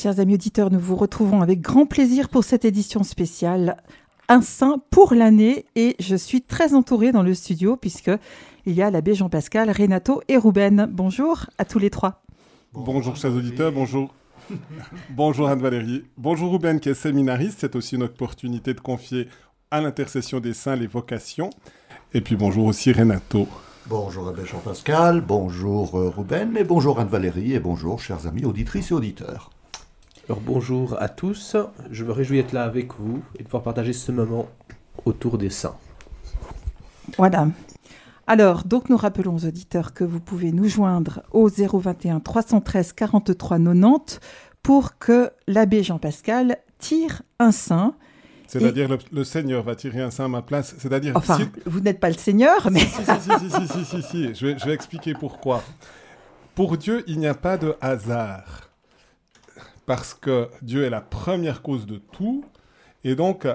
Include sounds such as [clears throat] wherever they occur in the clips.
Chers amis auditeurs, nous vous retrouvons avec grand plaisir pour cette édition spéciale Un saint pour l'année et je suis très entourée dans le studio puisque il y a l'abbé Jean-Pascal, Renato et Ruben. Bonjour à tous les trois. Bonjour chers auditeurs, bonjour. bonjour Anne-Valérie. Bonjour Ruben qui est séminariste, c'est aussi une opportunité de confier à l'intercession des saints les vocations. Et puis bonjour aussi Renato. Bonjour Abbé Jean-Pascal, bonjour euh, Ruben, mais bonjour Anne-Valérie et bonjour chers amis auditrices et auditeurs. Alors bonjour à tous, je me réjouis d'être là avec vous et de pouvoir partager ce moment autour des saints. Voilà. Alors, donc nous rappelons aux auditeurs que vous pouvez nous joindre au 021 313 43 90 pour que l'abbé Jean-Pascal tire un saint. C'est-à-dire le, le, Seigneur va tirer un saint à ma place. C'est-à-dire. Enfin, vous n'êtes pas le Seigneur, mais. Si, si, si, si, si, si, si, Je, vais, je vais expliquer pourquoi. Pour Dieu, il n'y a pas de hasard parce que Dieu est la première cause de tout, et donc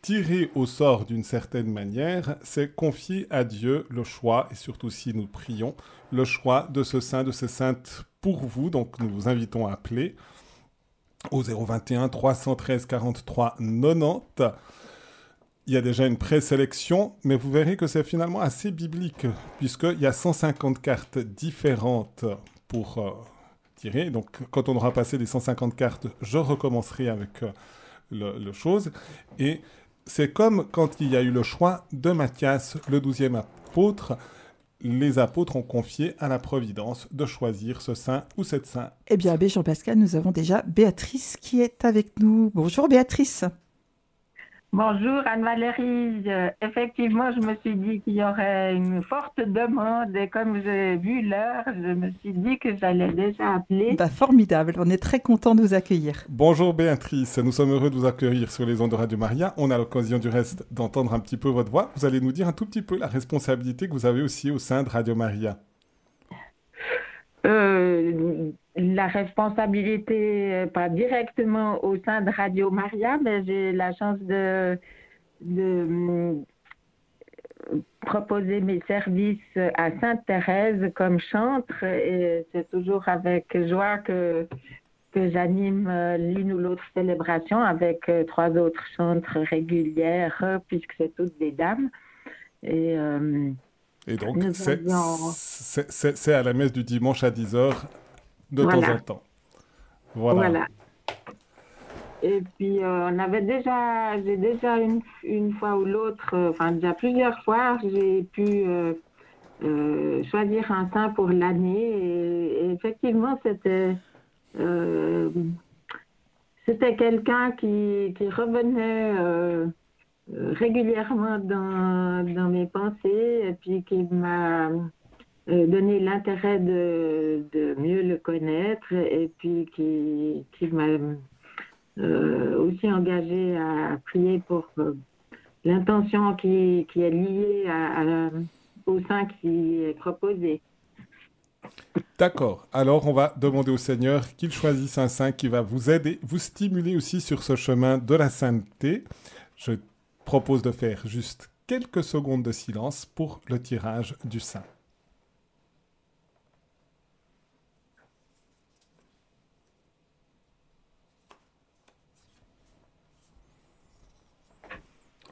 tirer au sort d'une certaine manière, c'est confier à Dieu le choix, et surtout si nous prions, le choix de ce saint, de ces saintes pour vous. Donc nous vous invitons à appeler au 021 313 43 90. Il y a déjà une présélection, mais vous verrez que c'est finalement assez biblique, puisqu'il y a 150 cartes différentes pour donc, quand on aura passé les 150 cartes, je recommencerai avec euh, le, chose. Et c'est comme quand il y a eu le choix de Matthias, le douzième apôtre. Les apôtres ont confié à la Providence de choisir ce saint ou cette sainte. Eh bien, Abbé Jean-Pascal, nous avons déjà Béatrice qui est avec nous. Bonjour Béatrice. Bonjour Anne-Valérie. Euh, effectivement, je me suis dit qu'il y aurait une forte demande et comme j'ai vu l'heure, je me suis dit que j'allais déjà appeler. Bah, formidable, on est très content de vous accueillir. Bonjour Béatrice, nous sommes heureux de vous accueillir sur les ondes de Radio Maria. On a l'occasion du reste d'entendre un petit peu votre voix. Vous allez nous dire un tout petit peu la responsabilité que vous avez aussi au sein de Radio Maria. Euh, la responsabilité, euh, pas directement au sein de Radio Maria, mais j'ai la chance de, de euh, proposer mes services à Sainte-Thérèse comme chantre et c'est toujours avec joie que, que j'anime l'une ou l'autre célébration avec trois autres chantres régulières puisque c'est toutes des dames. Et, et donc, c'est à la messe du dimanche à 10h de temps en temps. Voilà. Et puis, euh, on avait déjà, j'ai déjà une, une, fois ou l'autre, euh, enfin déjà plusieurs fois, j'ai pu euh, choisir un saint pour l'année. Et, et, effectivement, c'était c'était quelqu'un qui, qui, revenait régulièrement dans, dans, mes pensées et puis qui m'a donné l'intérêt de, mieux le connaître et puis qui, m'a euh, aussi engagé à prier pour euh, l'intention qui, est liée au sein qui est proposé. D'accord. Alors, on va demander au Seigneur qu'il choisisse un saint qui va vous aider, vous stimuler aussi sur ce chemin de la sainteté. Je propose de faire juste quelques secondes de silence pour le tirage du saint.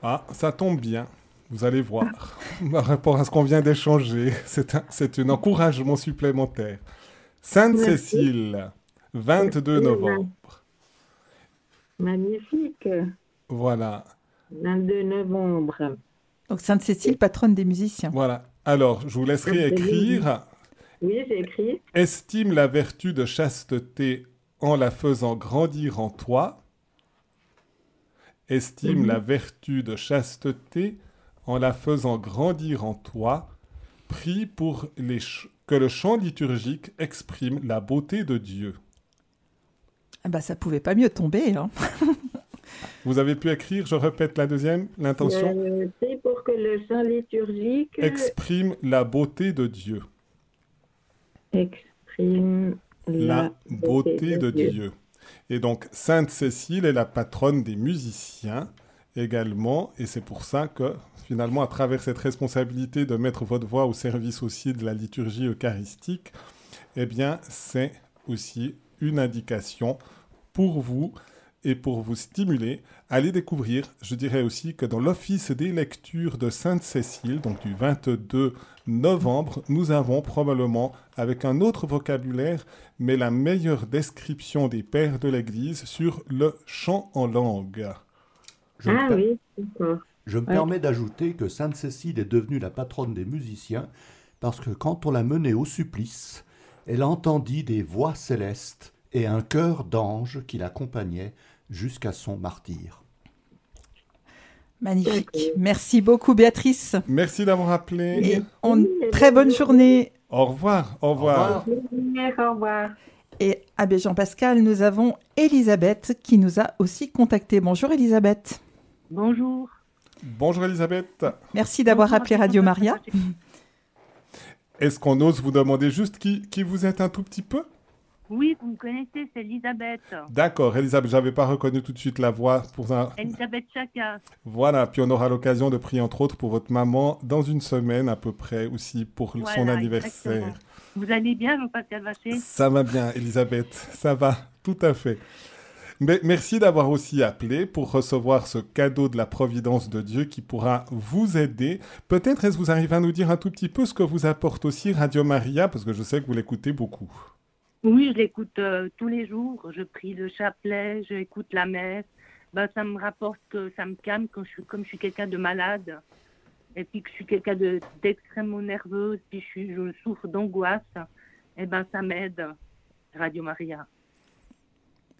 Ah, ça tombe bien. Vous allez voir. [laughs] Par rapport à ce qu'on vient d'échanger, c'est un, un encouragement supplémentaire. Sainte-Cécile, 22 novembre. Magnifique. Voilà. 22 novembre. Donc Sainte-Cécile, patronne des musiciens. Voilà. Alors, je vous laisserai écrire. Oui, j'ai écrit. Estime la vertu de chasteté en la faisant grandir en toi. Estime la vertu de chasteté en la faisant grandir en toi. Prie pour les que le chant liturgique exprime la beauté de Dieu. Ah bah ça pouvait pas mieux tomber. Hein. [laughs] Vous avez pu écrire, je répète la deuxième, l'intention? Euh, c'est pour que le chant liturgique exprime la beauté de Dieu. Exprime la, beauté, de, Dieu. Et donc, Sainte Cécile est la patronne des musiciens également, et c'est pour ça que finalement, à travers cette responsabilité de mettre votre voix au service aussi de la liturgie eucharistique, eh bien, c'est aussi une indication pour vous et pour vous stimuler, allez découvrir, je dirais aussi que dans l'office des lectures de Sainte-Cécile, donc du 22 novembre, nous avons probablement, avec un autre vocabulaire, mais la meilleure description des pères de l'Église sur le chant en langue. Je me Ah per- oui. Je me Ouais. permets d'ajouter que Sainte Cécile est devenue la patronne des musiciens parce que quand on l'a menée au supplice, elle entendit des voix célestes et un chœur d'anges qui l'accompagnait jusqu'à son martyr. Magnifique. Merci beaucoup, Béatrice. Merci d'avoir appelé. Et on... très bonne journée. Au revoir, au revoir. Au revoir. Et à Jean-Pascal, nous avons Elisabeth qui nous a aussi contacté. Bonjour Elisabeth. Bonjour. Bonjour Elisabeth. Merci d'avoir appelé Radio Maria. Est-ce qu'on ose vous demander juste qui, qui vous êtes un tout petit peu? Oui, vous me connaissez, c'est Elisabeth. D'accord, Elisabeth, j'avais pas reconnu tout de suite la voix pour un... Elisabeth Chaka. Voilà, puis on aura l'occasion de prier entre autres pour votre maman dans une semaine à peu près aussi pour son anniversaire. exactement. Vous allez bien, Jean-Pascal Vacher? Ça va bien, Elisabeth, ça va, tout à fait. Mais merci d'avoir aussi appelé pour recevoir ce cadeau de la providence de Dieu qui pourra vous aider. Peut-être est-ce que vous arrivez à nous dire un tout petit peu ce que vous apporte aussi Radio Maria, parce que je sais que vous l'écoutez beaucoup. Oui, je l'écoute euh, tous les jours. Je prie le chapelet, je écoute la messe. Ben, ça me rapporte que ça me calme quand je suis, comme je suis quelqu'un de malade. Et puis que je suis quelqu'un de- d'extrêmement nerveuse, puis je, suis, je souffre d'angoisse. Et ben, ça m'aide, Radio Maria.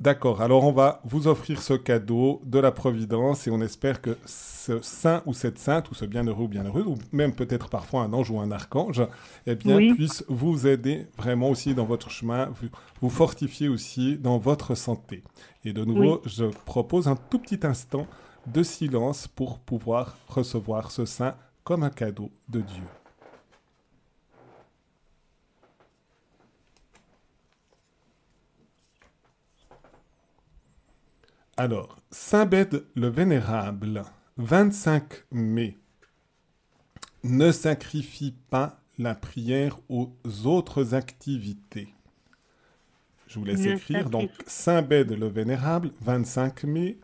D'accord, alors on va vous offrir ce cadeau de la Providence et on espère que ce saint ou cette sainte, ou ce bienheureux ou bienheureuse, ou même peut-être parfois un ange ou un archange, eh bien, Oui. puisse vous aider vraiment aussi dans votre chemin, vous, vous fortifier aussi dans votre santé. Et de nouveau, je propose un tout petit instant de silence pour pouvoir recevoir ce saint comme un cadeau de Dieu. Alors, Saint Bède le Vénérable, 25 mai, ne sacrifie pas la prière aux autres activités. Je vous laisse Ne écrire. Donc, Saint Bède le Vénérable, 25 mai,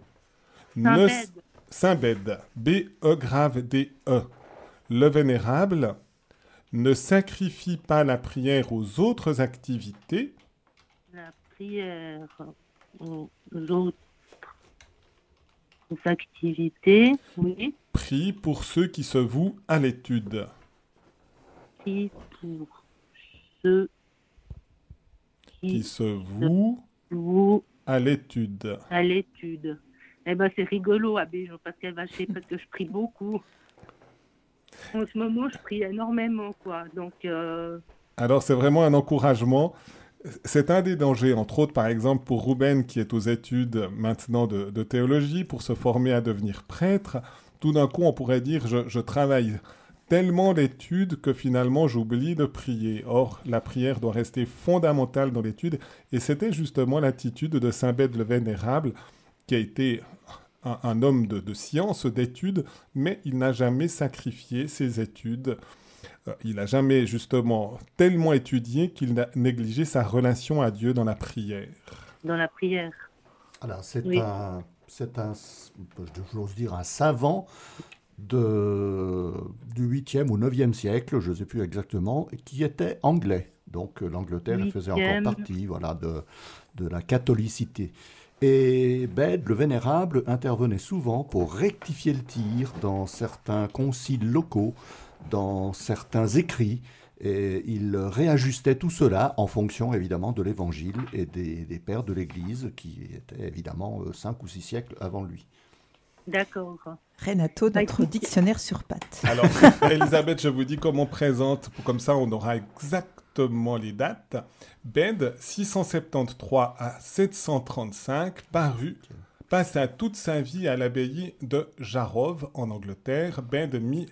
Saint ne- Bède. Saint Bède, B-E grave D-E, le Vénérable, ne sacrifie pas la prière aux autres activités, la prière aux autres activités, oui, prie pour ceux qui se vouent à l'étude. prie pour ceux Qui qui se vouent à l'étude. à l'étude. Eh ben c'est rigolo, Abbé Jean-Pascal Vacher, parce que je prie beaucoup. En ce moment, je prie énormément, quoi. Donc, euh, Alors c'est vraiment un encouragement. C'est un des dangers, entre autres par exemple pour Ruben qui est aux études maintenant de, théologie pour se former à devenir prêtre. Tout d'un coup on pourrait dire je, travaille tellement l'étude que finalement j'oublie de prier. Or la prière doit rester fondamentale dans l'étude et c'était justement l'attitude de Saint Bède le Vénérable qui a été un, homme de, de science, d'études, mais il n'a jamais sacrifié ses études il n'a jamais justement tellement étudié qu'il n'a négligé sa relation à Dieu dans la prière. dans la prière. Alors, c'est Oui. un, c'est un, j'ose dire, un savant de, du 8e ou 9e siècle, je ne sais plus exactement, qui était anglais. Donc, euh, l'Angleterre faisait encore partie voilà, de, de la catholicité. Et Bède, le Vénérable, intervenait souvent pour rectifier le tir dans certains conciles locaux, dans certains écrits, et il réajustait tout cela en fonction évidemment de l'Évangile et des, des pères de l'Église qui étaient évidemment euh, cinq ou six siècles avant lui. D'accord. Renato, Bah, notre dictionnaire sur pattes. Alors, [laughs] Elisabeth, je vous dis comment on présente, pour- comme ça on aura exactement les dates. Bède, 673 à 735, paru, passa toute sa vie à l'abbaye de Jarov en Angleterre. Bède mit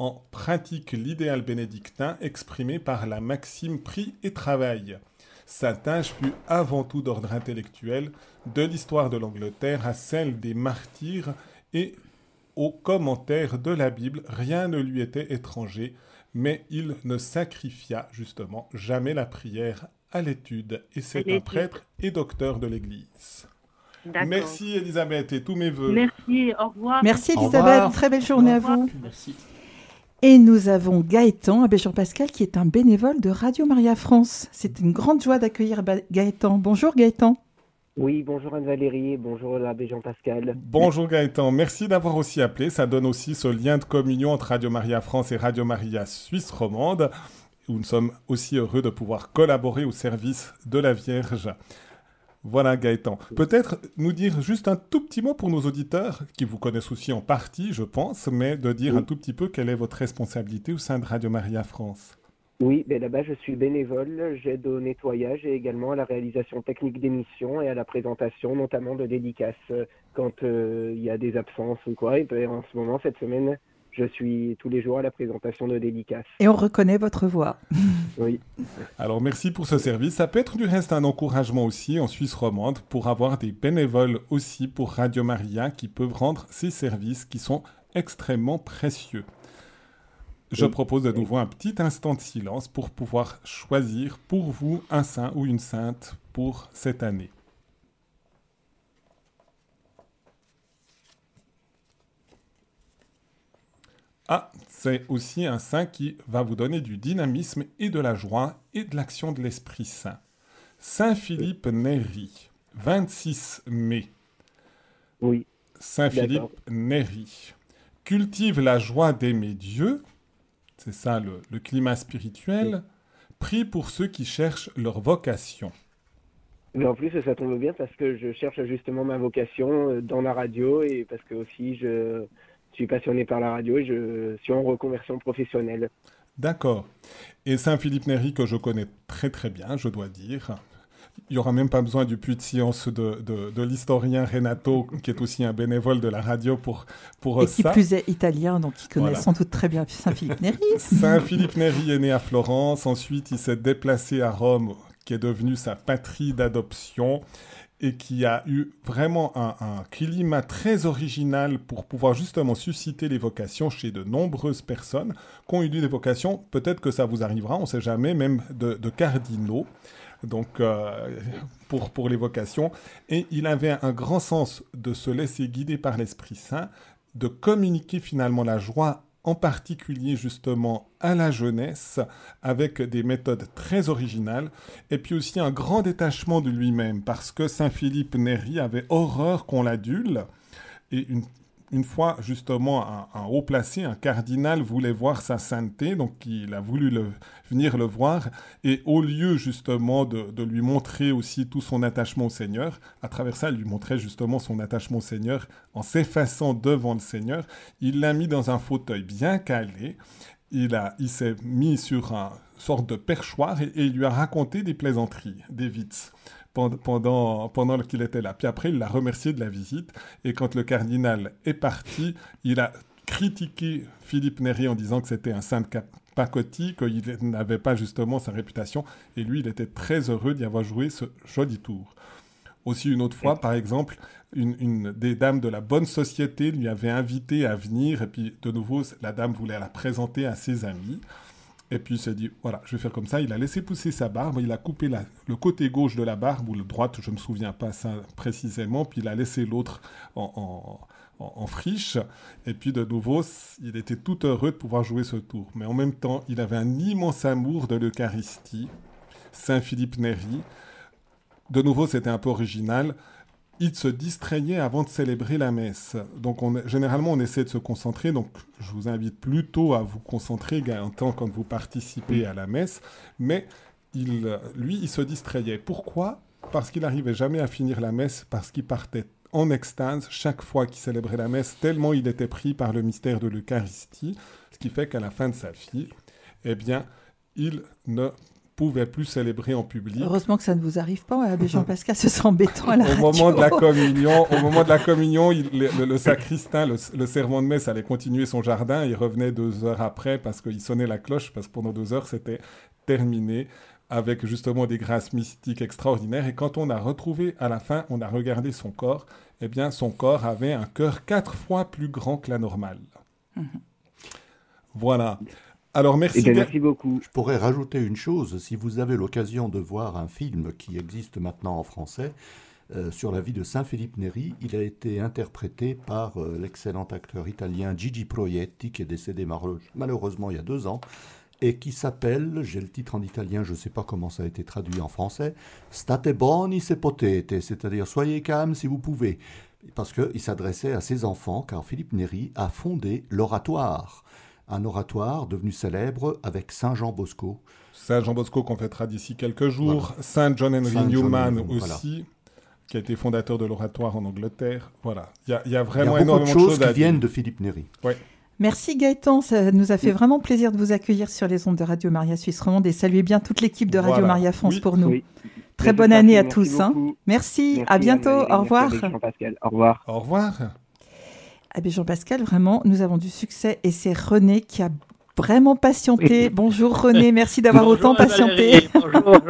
en pratique l'idéal bénédictin exprimé par la maxime prie et travail. Sa tâche fut avant tout d'ordre intellectuel, de l'histoire de l'Angleterre à celle des martyrs et aux commentaires de la Bible, rien ne lui était étranger, mais il ne sacrifia justement jamais la prière à l'étude, et c'est un prêtre et docteur de l'Église. Merci Elisabeth et tous mes voeux. Merci, au revoir. Merci Elisabeth, revoir. très belle journée à vous. Merci. Et nous avons Gaëtan, abbé Jean-Pascal, qui est un bénévole de Radio Maria France. C'est une grande joie d'accueillir Gaëtan. Bonjour Gaëtan. Oui, bonjour Anne-Valérie, bonjour l'abbé Jean-Pascal. Bonjour Gaëtan, merci d'avoir aussi appelé. Ça donne aussi ce lien de communion entre Radio Maria France et Radio Maria Suisse romande, où nous sommes aussi heureux de pouvoir collaborer au service de la Vierge. Voilà Gaëtan. Peut-être nous dire juste un tout petit mot pour nos auditeurs, qui vous connaissent aussi en partie, je pense, mais de dire Oui. un tout petit peu quelle est votre responsabilité au sein de Radio Maria France. Oui, ben là-bas je suis bénévole, j'aide au nettoyage et également à la réalisation technique d'émissions et à la présentation notamment de dédicaces euh, quand euh, il y a des absences ou quoi. Et ben, en ce moment, cette semaine, je suis tous les jours à la présentation de dédicaces. Et on reconnaît votre voix. Oui, Alors merci pour ce service. Ça peut être du reste un encouragement aussi en Suisse romande pour avoir des bénévoles aussi pour Radio Maria qui peuvent rendre ces services qui sont extrêmement précieux. Je Oui. propose de nouveau un petit instant de silence pour pouvoir choisir pour vous un saint ou une sainte pour cette année. Ah, c'est aussi un saint qui va vous donner du dynamisme et de la joie et de l'action de l'Esprit Saint. Saint Philippe Néri, 26 mai. oui, Saint. Philippe Néri cultive la joie d'aimer Dieu, c'est ça le, le climat spirituel, prie pour ceux qui cherchent leur vocation. mais en plus ça tombe bien parce que je cherche justement ma vocation euh, dans la radio et parce que aussi je suis passionné par la radio et je suis en reconversion professionnelle. D'accord. Et Saint Philippe Néri, que je connais très très bien, je dois dire. Il n'y aura même pas besoin du puits de science de, de- de l'historien Renato, qui est aussi un bénévole de la radio pour, pour Et qui ça. plus est italien, donc il connaît Voilà. sans doute très bien Saint-Philippe Néri. Saint Philippe Néri [laughs] est né à Florence, ensuite il s'est déplacé à Rome, qui est devenue sa patrie d'adoption, et qui a eu vraiment un, climat très original pour pouvoir justement susciter les vocations chez de nombreuses personnes qui ont eu des vocations, peut-être que ça vous arrivera, on ne sait jamais, même de, de cardinaux. Donc, euh, pour, pour les vocations. Et il avait un grand sens de se laisser guider par l'Esprit Saint, de communiquer finalement la joie en particulier justement à la jeunesse, avec des méthodes très originales, et puis aussi un grand détachement de lui-même, parce que Saint Philippe Néri avait horreur qu'on l'adule, et une, une fois justement un, haut placé, un cardinal voulait voir sa sainteté, donc il a voulu venir le voir, et au lieu justement de, lui montrer aussi tout son attachement au Seigneur, à travers ça, il lui montrait justement son attachement au Seigneur en s'effaçant devant le Seigneur, il l'a mis dans un fauteuil bien calé, il, a, il s'est mis sur un sorte de perchoir et, il lui a raconté des plaisanteries, des vitz pendant, pendant, qu'il était là. Puis après, il l'a remercié de la visite et quand le cardinal est parti, il a critiqué Philippe Néri en disant que c'était un saint pacotille, qu'il n'avait pas justement sa réputation et lui, il était très heureux d'y avoir joué ce joli tour. Aussi une autre fois, par exemple, une, une des dames de la bonne société lui avait invité à venir, et puis de nouveau, la dame voulait la présenter à ses amis. Et puis il s'est dit, voilà, je vais faire comme ça. Il a laissé pousser sa barbe, il a coupé le côté gauche de la barbe, ou le droite, je ne me souviens pas ça précisément, puis il a laissé l'autre en, en- en- en friche. Et puis de nouveau, il était tout heureux de pouvoir jouer ce tour. Mais en même temps, il avait un immense amour de l'Eucharistie. Saint Philippe Néri. De nouveau, c'était un peu original. Il se distrayait avant de célébrer la messe. Donc, on, généralement, on essaie de se concentrer. Donc, je vous invite plutôt à vous concentrer, Gaëtan, quand vous participez à la messe. Mais lui, il se distrayait. Pourquoi? Parce qu'il n'arrivait jamais à finir la messe, parce qu'il partait en extase chaque fois qu'il célébrait la messe, tellement il était pris par le mystère de l'Eucharistie. Ce qui fait qu'à la fin de sa vie, eh bien, il ne pouvait plus célébrer en public. Heureusement que ça ne vous arrive pas, Abbé Jean-Pascal, ce serait embêtant à la Au radio. moment de la communion, au moment de la communion, il- le, sacristain, le, le servant de messe allait continuer son jardin. Il revenait deux heures après parce qu'il sonnait la cloche, parce que pendant deux heures, c'était terminé avec justement des grâces mystiques extraordinaires. Et quand on a retrouvé à la fin, on a regardé son corps, eh bien, son corps avait un cœur quatre fois plus grand que la normale. Voilà. Alors, merci. Eh bien, merci beaucoup. Je pourrais rajouter une chose, si vous avez l'occasion de voir un film qui existe maintenant en français, euh, sur la vie de Saint Philippe Neri. Il a été interprété par euh, l'excellent acteur italien Gigi Proietti, qui est décédé malheureusement il y a deux ans, et qui s'appelle, j'ai le titre en italien, je ne sais pas comment ça a été traduit en français, State boni se potete, c'est-à-dire soyez calmes si vous pouvez, parce qu'il s'adressait à ses enfants, car Philippe Neri a fondé l'oratoire, un oratoire devenu célèbre avec Saint Jean Bosco. Saint Jean Bosco qu'on fêtera d'ici quelques jours, Saint John Henry Newman aussi. qui a été fondateur de l'oratoire en Angleterre. Voilà, il y, a vraiment énormément de choses, qui viennent de Philippe Neri. Ouais. Merci Gaëtan, ça nous a fait vraiment plaisir de vous accueillir sur les ondes de Radio Maria Suisse Romande et saluez bien toute l'équipe de Radio Maria France pour nous. Très bonne année à tous. Hein. Merci, à bientôt, au revoir. Au revoir. Au revoir. Ben Jean-Pascal, vraiment, nous avons du succès et c'est René qui a vraiment patienté. Bonjour René, merci d'avoir autant patienté. Bonjour.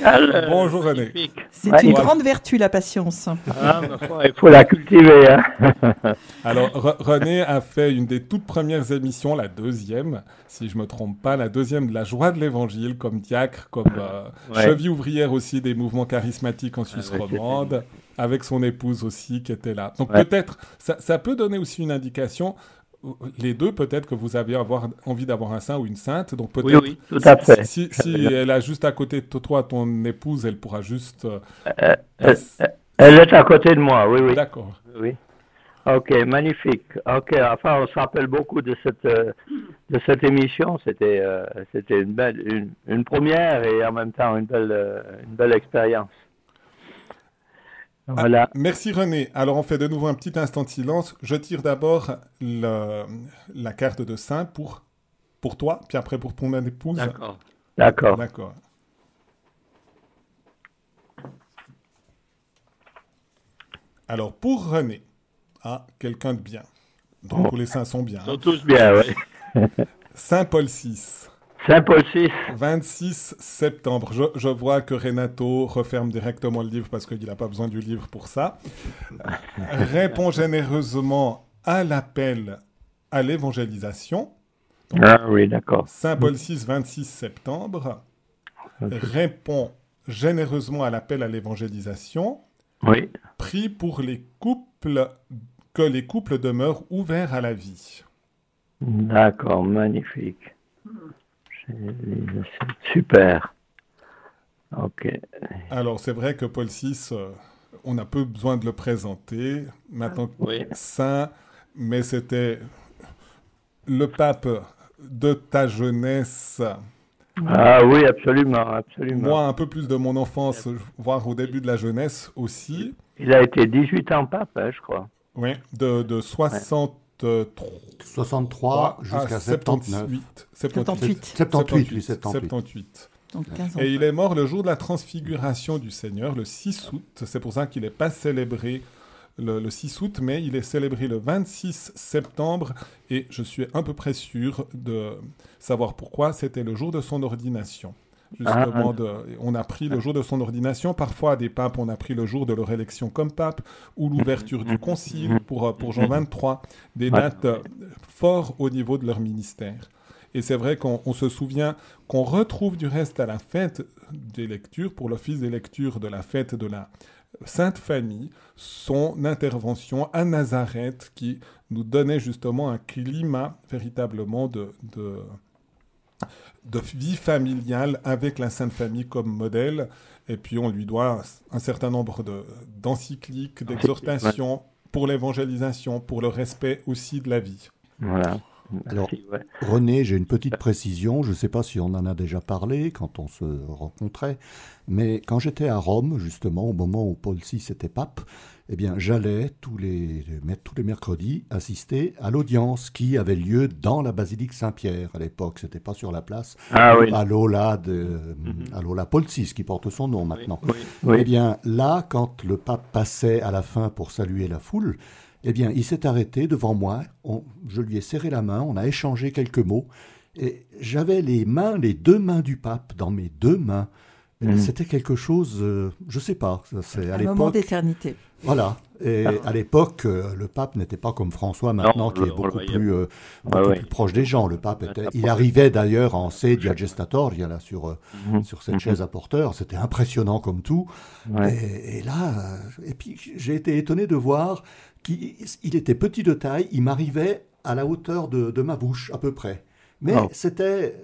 [laughs] Bonjour René. C'est une grande vertu la patience. Ah, il faut la cultiver. Hein. [laughs] Alors René a fait une des toutes premières émissions, la deuxième, si je me trompe pas, la deuxième de la joie de l'évangile, comme diacre, comme euh, cheville ouvrière aussi des mouvements charismatiques en Suisse ah romande, avec son épouse aussi qui était là. Donc peut-être, ça, ça peut donner aussi une indication les deux, peut-être que vous avez avoir, envie d'avoir un saint ou une sainte. Donc peut-être, oui, oui, tout à fait. Si, elle a juste à côté de toi ton épouse, elle pourra juste. Euh, euh, euh, elle est à côté de moi, oui, oui. D'accord. Oui. Ok, magnifique. Ok, enfin, on se rappelle beaucoup de cette de cette émission. C'était c'était une belle une, première et en même temps une belle une belle expérience. Ah, merci René. Alors on fait de nouveau un petit instant de silence. Je tire d'abord la carte de saint pour, pour toi, puis après pour ton épouse. D'accord. D'accord. D'accord. Alors pour René, ah, quelqu'un de bien. Donc tous les saints sont bien. Ils sont tous bien, oui. Saint Paul VI. Saint-Paul VI. 26 septembre. Je, vois que Renato referme directement le livre parce qu'il n'a pas besoin du livre pour ça. Répond généreusement à l'appel à l'évangélisation. Ah oui, d'accord. Saint-Paul VI, 26 septembre. Répond généreusement à l'appel à l'évangélisation. Oui. Prie pour les couples, que les couples demeurent ouverts à la vie. D'accord, magnifique. Super. Ok. Alors, c'est vrai que Paul VI, euh, on a peu besoin de le présenter. Maintenant, oui. saint, mais c'était le pape de ta jeunesse. Ah oui, absolument, absolument. Moi, un peu plus de mon enfance, voire au début de la jeunesse aussi. Il a été 18 ans pape, hein, je crois. Oui, de, de 60. 63 jusqu'à 78. 78. 78, 78. Et il est mort le jour de la transfiguration du Seigneur, le 6 août. C'est pour ça qu'il n'est pas célébré le, 6 août, mais il est célébré le 26 septembre. Et je suis à peu près sûr de savoir pourquoi. C'était le jour de son ordination. Justement, ah. on a pris le jour de son ordination. Parfois, des papes, on a pris le jour de leur élection comme pape ou l'ouverture du concile pour, euh, pour Jean 23, des dates euh, fortes au niveau de leur ministère. Et c'est vrai qu'on se souvient qu'on retrouve du reste à la fête des lectures, pour l'office des lectures de la fête de la Sainte Famille, son intervention à Nazareth qui nous donnait justement un climat véritablement de, de de vie familiale avec la Sainte Famille comme modèle. Et puis on lui doit un certain nombre d'encycliques, d'exhortations pour l'évangélisation, pour le respect aussi de la vie. Voilà. Alors, René, j'ai une petite précision. Je ne sais pas si on en a déjà parlé quand on se rencontrait, mais quand j'étais à Rome, justement, au moment où Paul VI était pape, eh bien, j'allais tous les, tous les mercredis assister à l'audience qui avait lieu dans la basilique Saint-Pierre à l'époque. C'était pas sur la place. Ah, oui. À l'Ola de, mhm. Paul VI, qui porte son nom maintenant. Oui, Eh bien, là, quand le pape passait à la fin pour saluer la foule, eh bien, il s'est arrêté devant moi. je lui ai serré la main. On a échangé quelques mots. Et j'avais les mains, les deux mains du pape dans mes deux mains. Mhm. C'était quelque chose, je euh, je sais pas. C'est à Un moment d'éternité. Voilà. Et Ah. à l'époque, euh, le pape n'était pas comme François maintenant, Non, qui est beaucoup, plus, euh, Ouais, beaucoup ouais. plus proche des gens. Le pape était, il arrivait d'ailleurs en sedia gestatoria là sur Mhm. sur cette Mhm. chaise à porteur. C'était impressionnant comme tout. Ouais. Et, et là, et puis j'ai été étonné de voir il était petit de taille. Il m'arrivait à la hauteur de, de ma bouche à peu près. Mais Oh. c'était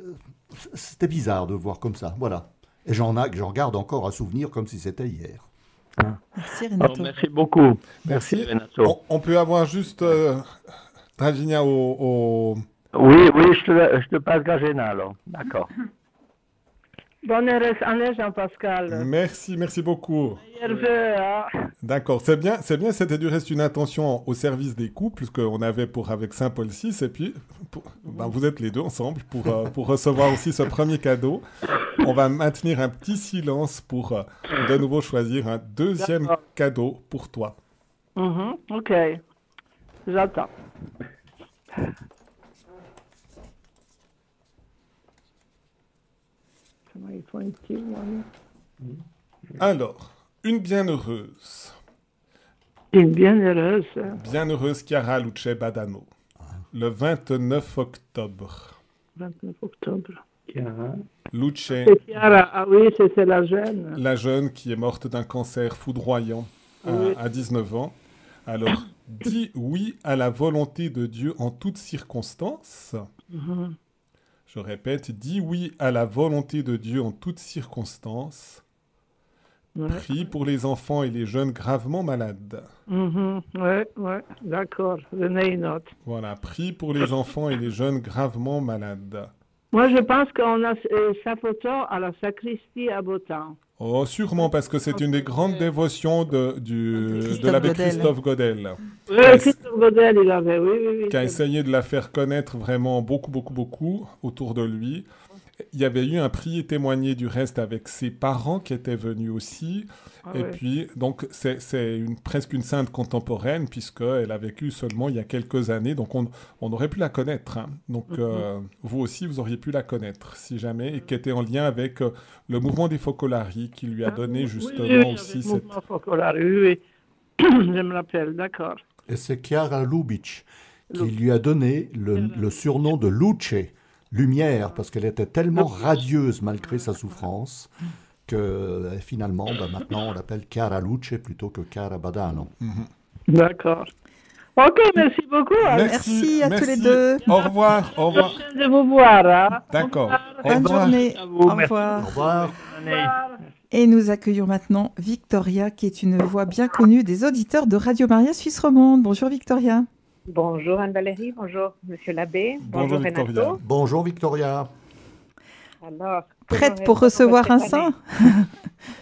c'était bizarre de voir comme ça. Voilà. Et j'en a, j'en garde encore un souvenir comme si c'était hier. Merci Alors, Renato. merci beaucoup. Merci. Renato. On, on peut avoir juste euh, Draginia au, au- Oui, oui, je te, je te passe Gagena alors. D'accord. Bonne année, Jean-Pascal. Merci, merci beaucoup. Meilleurs hein. D'accord, c'est bien, c'est bien, c'était du reste une intention au service des couples qu'on avait pour avec Saint Paul VI, et puis pour- ben, vous êtes les deux ensemble pour, euh, pour recevoir aussi ce premier cadeau. On va maintenir un petit silence pour euh, de nouveau choisir un deuxième cadeau pour toi. Mhm, Ok. J'attends. Alors, une bienheureuse, Une bienheureuse. bienheureuse Chiara Luce Badano, le 29 octobre. 29 octobre. Luce, C'est Chiara. Ah oui, c'est la jeune. la jeune qui est morte d'un cancer foudroyant à, Oui. à 19 ans. Alors, [coughs] dis oui à la volonté de Dieu en toutes circonstances. Mhm. Je répète, dis oui à la volonté de Dieu en toutes circonstances. Ouais. Prie pour les enfants et les jeunes gravement malades. Mhm, Ouais, ouais, d'accord. Venez une note. Voilà, prie pour les enfants et les jeunes gravement malades. Moi, je pense qu'on a euh, sa photo à la sacristie à Botan. Oh, sûrement, parce que c'est une des grandes dévotions de, du, Christophe de l'abbé Godel. Christophe Godel. Oui. Christophe Godel, il avait, oui, oui, oui. qui a essayé de la faire connaître vraiment beaucoup, beaucoup, beaucoup autour de lui. Il y avait eu un prix témoigné du reste avec ses parents qui étaient venus aussi. Ah et ouais. puis, donc, c'est une, presque une sainte contemporaine puisqu'elle a vécu seulement il y a quelques années. Donc, on, on aurait pu la connaître. hein. Donc, Mhm. euh, vous aussi, vous auriez pu la connaître si jamais. Et qui était en lien avec euh, le mouvement des Focolari qui lui a donné Oui, justement oui, oui, aussi avec cette... Mouvement Focolare, oui, oui. [clears throat] je me rappelle, d'accord. Et c'est Chiara Lubitsch qui Lu- lui a donné le, le surnom de Luce, lumière, parce qu'elle était tellement radieuse malgré sa souffrance que euh, finalement, ben, maintenant, on l'appelle Chiara Luce plutôt que Chiara Badano. D'accord. Ok, merci beaucoup. hein. Merci à tous les deux. Au revoir, au revoir. Prochaine de vous voir. Hein. D'accord. Au Bonne revoir. journée. Au merci. revoir. Au revoir. Et nous accueillons maintenant Victoria, qui est une voix bien connue des auditeurs de Radio Maria Suisse Romande. Bonjour Victoria. Bonjour Anne-Valérie, bonjour Monsieur l'abbé, Bonjour, bonjour, Victoria. Renato. Bonjour Victoria. Alors, Prête pour recevoir un saint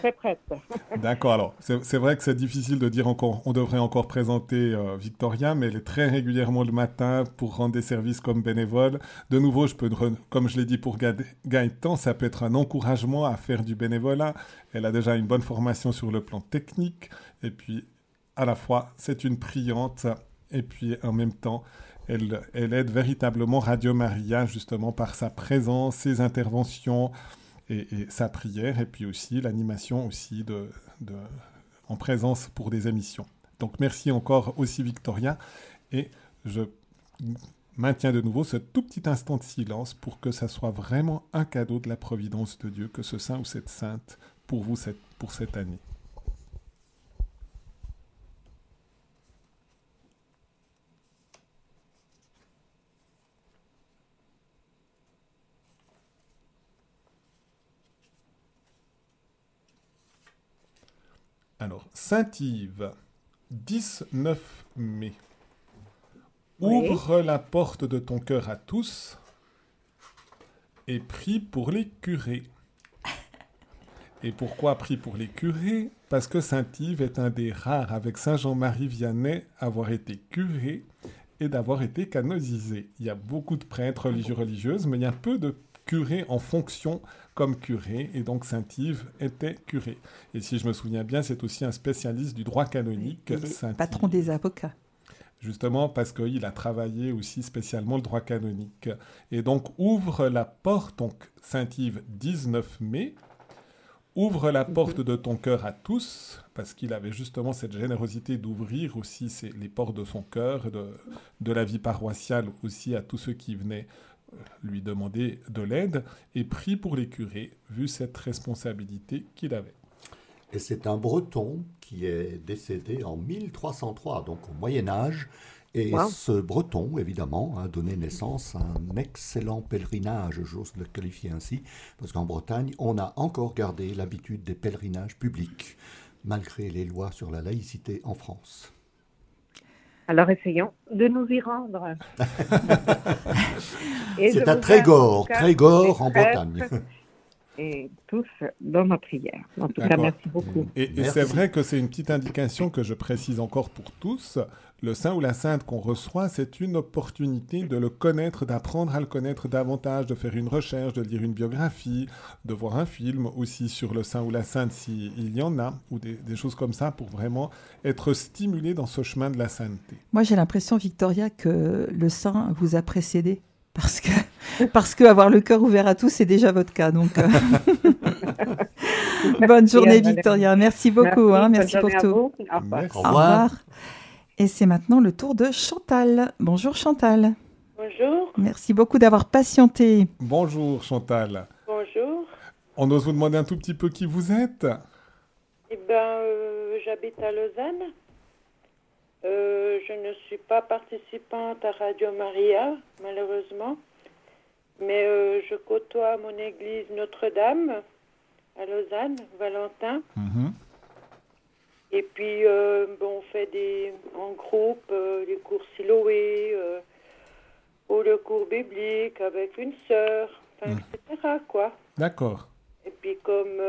Très prête. [laughs] D'accord, alors c'est vrai que c'est difficile de dire encore, on devrait encore présenter euh, Victoria, mais elle est très régulièrement le matin pour rendre des services comme bénévole. De nouveau, je peux, comme je l'ai dit pour Ga- Gaëtan, ça peut être un encouragement à faire du bénévolat. Elle a déjà une bonne formation sur le plan technique, et puis à la fois, c'est une priante, et puis en même temps, elle, aide véritablement Radio Maria justement par sa présence, ses interventions et, sa prière, et puis aussi l'animation aussi en présence pour des émissions. Donc merci encore aussi Victoria, et je maintiens de nouveau ce tout petit instant de silence pour que ça soit vraiment un cadeau de la providence de Dieu, que ce saint ou cette sainte pour vous cette, pour cette année. Alors, Saint-Yves, 19 mai. Oui. Ouvre la porte de ton cœur à tous et prie pour les curés. Et pourquoi prie pour les curés? Parce que Saint-Yves est un des rares, avec Saint Jean-Marie Vianney, à avoir été curé et d'avoir été canonisé. Il y a beaucoup de prêtres religieux religieuses, mais il y a peu de curés en fonction comme curé, et donc Saint-Yves était curé. Et si je me souviens bien, c'est aussi un spécialiste du droit canonique, patron des avocats. Justement parce qu'il a travaillé aussi spécialement le droit canonique. Et donc ouvre la porte, donc Saint-Yves 19 mai, Ouvre la porte de ton cœur à tous, parce qu'il avait justement cette générosité d'ouvrir aussi ses- les portes de son cœur, de, de la vie paroissiale aussi à tous ceux qui venaient lui demander de l'aide, et prie pour les curés, vu cette responsabilité qu'il avait. Et c'est un breton qui est décédé en 1303, donc au Moyen Âge. Et Wow. ce breton, évidemment, a donné naissance à un excellent pèlerinage, j'ose le qualifier ainsi, parce qu'en Bretagne, on a encore gardé l'habitude des pèlerinages publics, malgré les lois sur la laïcité en France. Alors essayons de nous y rendre. [laughs] C'est à Trégor, Trégor en Bretagne. [laughs] Et tous dans ma prière. En tout cas, merci beaucoup. Et, et Merci. c'est vrai que c'est une petite indication que je précise encore pour tous. Le saint ou la sainte qu'on reçoit, c'est une opportunité de le connaître, d'apprendre à le connaître davantage, de faire une recherche, de lire une biographie, de voir un film aussi sur le saint ou la sainte s'il y en a, ou des, des choses comme ça pour vraiment être stimulé dans ce chemin de la sainteté. Moi, j'ai l'impression, Victoria, que le saint vous a précédé. Parce que, [laughs] parce que avoir le cœur ouvert à tout, c'est déjà votre cas. Donc, euh. [laughs] bonne journée. Victoria. Merci beaucoup. Merci, hein, merci pour tout. Au revoir. Merci. Au Au revoir. revoir. Et c'est maintenant le tour de Chantal. Bonjour Chantal. Bonjour, Merci beaucoup d'avoir patienté. Bonjour Chantal. bonjour. On ose vous demander un tout petit peu qui vous êtes? Eh ben, euh, j'habite à Lausanne. Euh, je ne suis pas participante à Radio Maria, malheureusement, mais euh, je côtoie mon église Notre-Dame à Lausanne, Valentin. Mhm. Et puis, euh, bon, on fait des, en groupe les cours Siloé ou le cours biblique avec une sœur, Mm. etc. quoi. D'accord. Et puis comme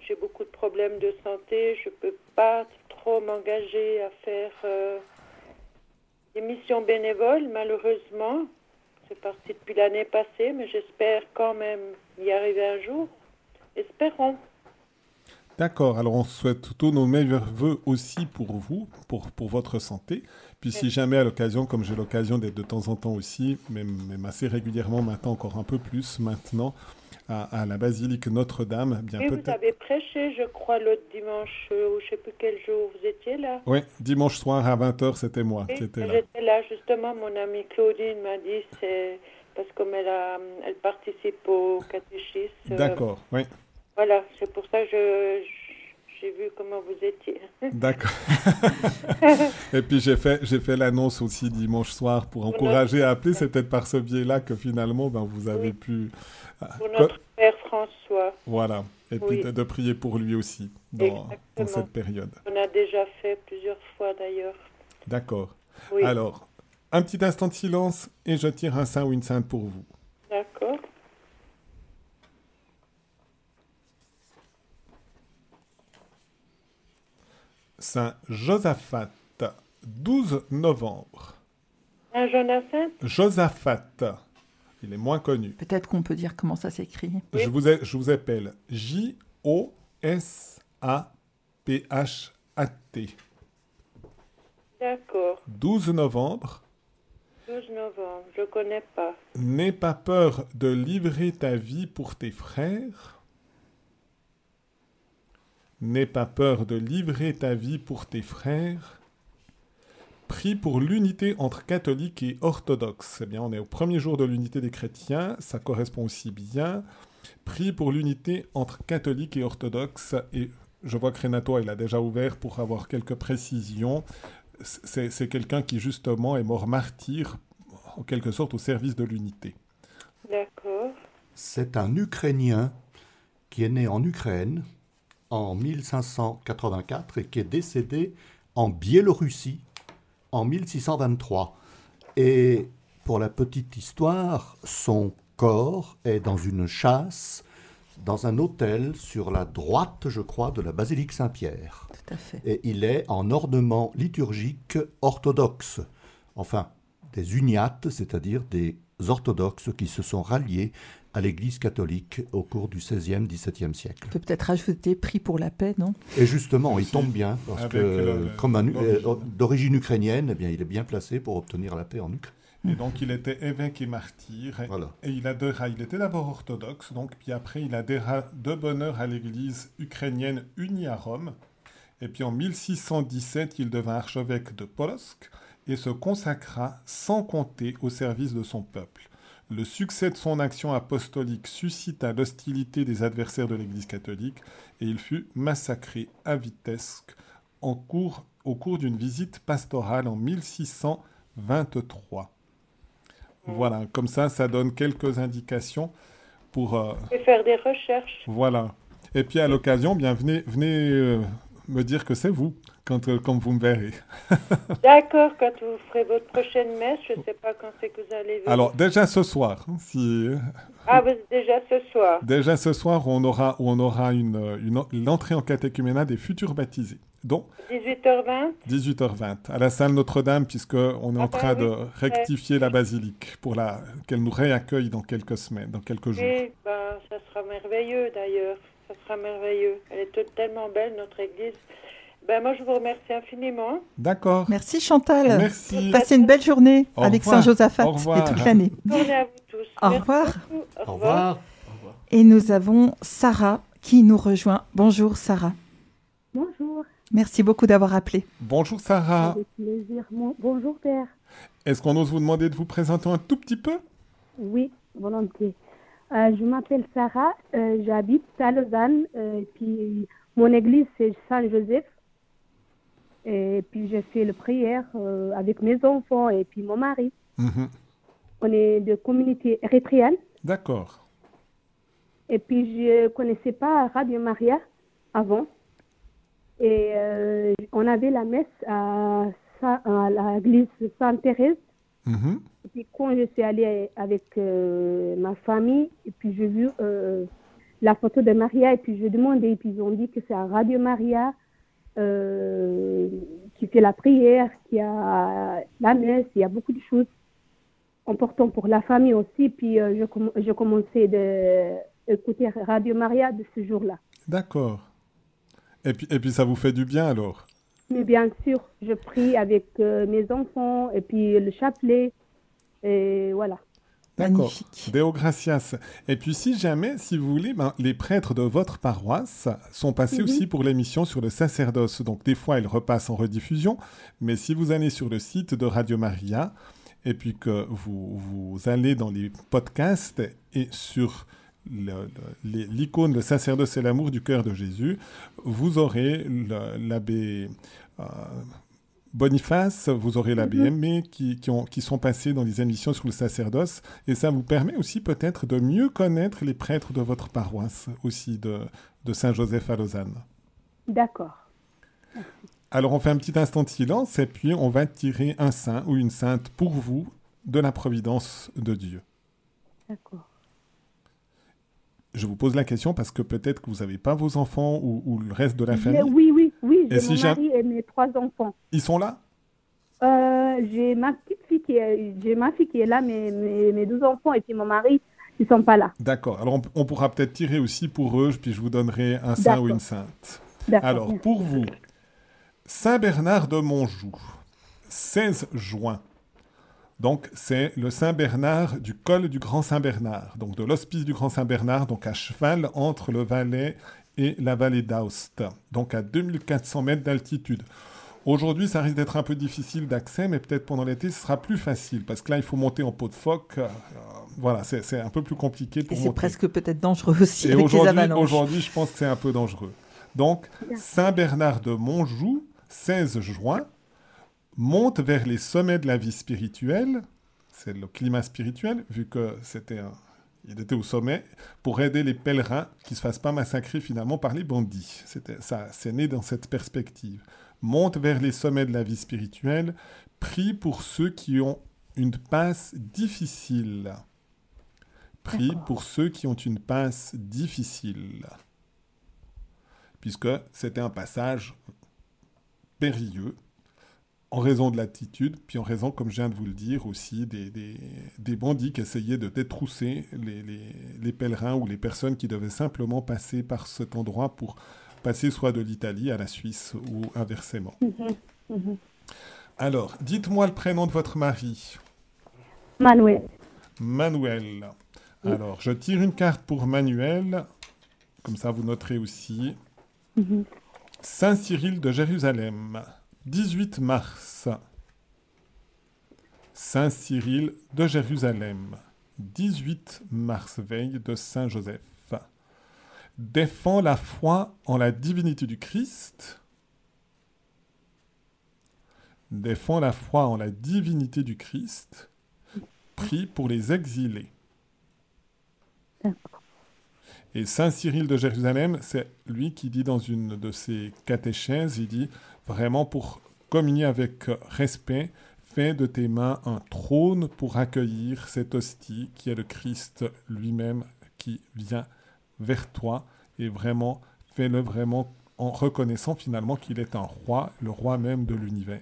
j'ai beaucoup de problèmes de santé, je peux pas trop m'engager à faire euh, des missions bénévoles, malheureusement. C'est parti depuis l'année passée, mais j'espère quand même y arriver un jour. Espérons. D'accord, alors on souhaite tous nos meilleurs voeux aussi pour vous, pour, pour votre santé. Puis si jamais à l'occasion, comme j'ai l'occasion d'être de temps en temps aussi, même, même assez régulièrement maintenant, encore un peu plus maintenant, à, à la basilique Notre-Dame, eh bien Et vous avez prêché, je crois, l'autre dimanche, euh, ou je sais plus quel jour vous étiez là. Oui, dimanche soir à 20h, c'était moi Oui, qui étais là. J'étais là, justement, mon amie Claudine m'a dit, c'est parce comme elle, a, elle participe au catéchisme. euh, D'accord, oui, Voilà, c'est pour ça que je, j'ai vu comment vous étiez. d'accord. [laughs] Et puis j'ai fait, j'ai fait l'annonce aussi dimanche soir pour encourager à appeler. C'est peut-être par ce biais-là que finalement, ben, vous avez Oui. pu... Pour Quoi- notre Père François, Voilà, et puis de, de prier pour lui aussi dans, cette période. on a déjà fait plusieurs fois d'ailleurs. D'accord. Oui, Alors, un petit instant de silence et je tire un saint ou une sainte pour vous. d'accord. Saint Josaphat, 12 novembre. Un Jonathan Josaphat, il est moins connu. Peut-être qu'on peut dire comment ça s'écrit. Oui. Je, vous ai- je vous appelle J-O-S-A-P-H-A-T. D'accord. 12 novembre. 12 novembre, je connais pas. N'aie pas peur de livrer ta vie pour tes frères. N'aie pas peur de livrer ta vie pour tes frères. Prie pour l'unité entre catholiques et orthodoxes. Eh bien, on est au premier jour de l'unité des chrétiens, ça correspond aussi bien. Prie pour l'unité entre catholiques et orthodoxes. Et je vois que Renato, il a déjà ouvert pour avoir quelques précisions. C'est c'est quelqu'un qui, justement, est mort martyr, en quelque sorte, au service de l'unité. D'accord. C'est un Ukrainien qui est né en Ukraine en 1584 et qui est décédé en Biélorussie en 1623. Et pour la petite histoire, son corps est dans une chasse, dans un hôtel sur la droite, je crois, de la basilique Saint-Pierre. Tout à fait. Et il est en ornement liturgique orthodoxe. Enfin, des uniates, c'est-à-dire des orthodoxes qui se sont ralliés à l'Église catholique au cours du XVIe, XVIIe siècle. On peut peut-être rajouter prix pour la paix, non? Et justement, il tombe bien, parce Avec que le- comme un- l'origine. euh, d'origine ukrainienne, eh bien, il est bien placé pour obtenir la paix en Ukraine. Et donc, il était évêque et martyr. Et, Voilà. et il adhéra. Il était d'abord orthodoxe, donc, puis après, il adhéra de bonne heure à l'église ukrainienne unie à Rome. Et puis en 1617, il devint archevêque de Polotsk et se consacra sans compter au service de son peuple. Le succès de son action apostolique suscita l'hostilité des adversaires de l'Église catholique et il fut massacré à Vitebsk en cours, au cours d'une visite pastorale en 1623. Voilà, comme ça, ça donne quelques indications pour... euh, vais faire des recherches. voilà. Et puis à l'occasion, bien venez, venez euh, me dire que c'est vous quand, quand vous me verrez. [laughs] D'accord, quand vous ferez votre prochaine messe, je ne sais pas quand c'est que vous allez venir. Alors déjà ce soir, hein, si Ah, vous, déjà ce soir. déjà ce soir, on aura on aura une, une l'entrée en catéchuménat des futurs baptisés. Donc 18h20 18h20 à la salle Notre-Dame puisque on est en Ah bah train oui, de rectifier la basilique pour la qu'elle nous réaccueille dans quelques semaines, dans quelques jours. Oui, ben, ça sera merveilleux d'ailleurs. Ça sera merveilleux. Elle est tellement belle, notre église. Ben, moi, je vous remercie infiniment. D'accord. Merci Chantal. Merci. Passez une belle journée Au avec. Saint-Josaphat et toute l'année. Bonne journée à vous tous. Au Merci revoir. Au Au revoir. Et nous avons Sarah qui nous rejoint. Bonjour Sarah. Bonjour, Merci beaucoup d'avoir appelé. Bonjour Sarah. avec plaisir. Bonjour Père. Est-ce qu'on ose vous demander de vous présenter un tout petit peu? Oui, volontiers. Euh, je m'appelle Sarah, euh, j'habite à Lausanne, euh, et puis mon église c'est Saint-Joseph. Et puis je fais le prière euh, avec mes enfants et puis mon mari. Mhm. On est de communauté érythréenne. D'accord. Et puis je connaissais pas Radio Maria avant. Et euh, on avait la messe à, Saint- à l'église Sainte-Thérèse. Mhm. Et puis quand je suis allée avec euh, ma famille, et puis j'ai vu la photo de Maria, et puis j'ai demandé, et puis ils ont dit que c'est à Radio Maria euh, qui fait la prière, qui a la messe, il y a beaucoup de choses importantes pour la famille aussi. Puis euh, je, comm- je commençais Radio Maria de ce jour-là. D'accord. Et puis, et puis ça vous fait du bien alors? Mais bien sûr, je prie avec euh, mes enfants, et puis le chapelet, et voilà. D'accord. Deo gracias. Et puis si jamais, si vous voulez, ben, les prêtres de votre paroisse sont passés Mhm. aussi pour l'émission sur le sacerdoce. Donc des fois, ils repassent en rediffusion. Mais si vous allez sur le site de Radio Maria et puis que vous, vous allez dans les podcasts et sur le- le- les- l'icône Le sacerdoce et l'amour du cœur de Jésus, vous aurez l'abbé euh, Boniface, vous aurez l'abbé Mhm. Aimé qui, qui, ont- qui sont passés dans les émissions sur le sacerdoce. Et ça vous permet aussi peut-être de mieux connaître les prêtres de votre paroisse, aussi de, de Saint-Joseph à Lausanne. D'accord. Alors on fait un petit instant de silence et puis on va tirer un saint ou une sainte pour vous de la providence de Dieu. D'accord. Je vous pose la question parce que peut-être que vous n'avez pas vos enfants ou, ou le reste de la famille. Oui, oui, Et j'ai si mon mari et mes trois enfants. Ils sont là? Euh, j'ai ma petite fille qui est, j'ai ma fille qui est là, mes, mes deux enfants et puis mon mari, ils sont pas là. D'accord. Alors on, on pourra peut-être tirer aussi pour eux, puis je vous donnerai un saint ou une sainte. D'accord, Alors merci. pour vous, Saint Bernard de Montjoux, 16 juin. Donc c'est le Saint Bernard du col du Grand Saint Bernard, donc de l'hospice du Grand Saint Bernard, donc à cheval entre le Valais et la vallée d'Aoste, donc à 2400 mètres d'altitude. Aujourd'hui, ça risque d'être un peu difficile d'accès, mais peut-être pendant l'été, ce sera plus facile, parce que là, il faut monter en pot de phoque. euh, voilà, c'est c'est un peu plus compliqué Et pour c'est monter. presque peut-être dangereux aussi Et avec les aujourd'hui, avalanches. aujourd'hui, je pense que c'est un peu dangereux. Donc, Saint-Bernard de Montjoux, 16 juin, monte vers les sommets de la vie spirituelle, c'est le climat spirituel, vu que c'était un- il était au sommet, pour aider les pèlerins qui ne se fassent pas massacrer finalement par les bandits. C'était ça, c'est né dans cette perspective. Monte vers les sommets de la vie spirituelle, prie pour ceux qui ont une passe difficile. Prie pour ceux qui ont une passe difficile. Puisque c'était un passage périlleux, en raison de l'attitude, puis en raison, comme je viens de vous le dire, aussi des, des, des bandits qui essayaient de détrousser les, les, les pèlerins ou les personnes qui devaient simplement passer par cet endroit pour passer soit de l'Italie à la Suisse ou inversement. Mhm, mhm. Alors, dites-moi le prénom de votre mari. Manuel. Manuel. Alors, je tire une carte pour Manuel. Comme ça, vous noterez aussi. Mhm. Saint Cyril de Jérusalem, 18 mars. Saint Cyril de Jérusalem, 18 mars, veille de Saint Joseph. Défend la foi en la divinité du Christ. Défend la foi en la divinité du Christ. Prie pour les exilés. Et Saint Cyril de Jérusalem, c'est lui qui dit dans une de ses catéchèses, il dit vraiment pour communier avec respect, fais de tes mains un trône pour accueillir cette hostie qui est le Christ lui-même qui vient vers toi et vraiment fais-le vraiment en reconnaissant finalement qu'il est un roi, le roi même de l'univers.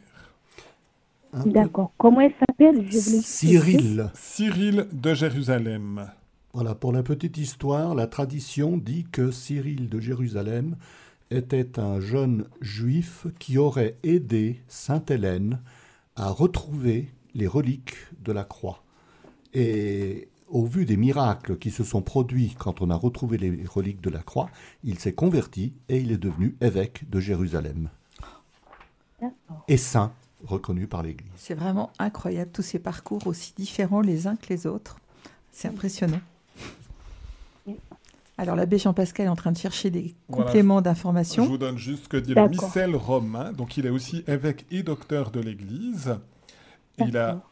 D'accord. Comment elle s'appelle? Cyril. Cyril de Jérusalem. Voilà, pour la petite histoire, la tradition dit que Cyril de Jérusalem était un jeune juif qui aurait aidé Sainte Hélène à retrouver les reliques de la croix. Et au vu des miracles qui se sont produits quand on a retrouvé les reliques de la croix, il s'est converti et il est devenu évêque de Jérusalem. Et saint, reconnu par l'Église. C'est vraiment incroyable, tous ces parcours aussi différents les uns que les autres. C'est impressionnant. Alors l'abbé Jean-Pascal est en train de chercher des Voilà, compléments Je d'information. vous donne juste ce que dit le missel romain. Donc il est aussi évêque et docteur de l'Église. Il, a,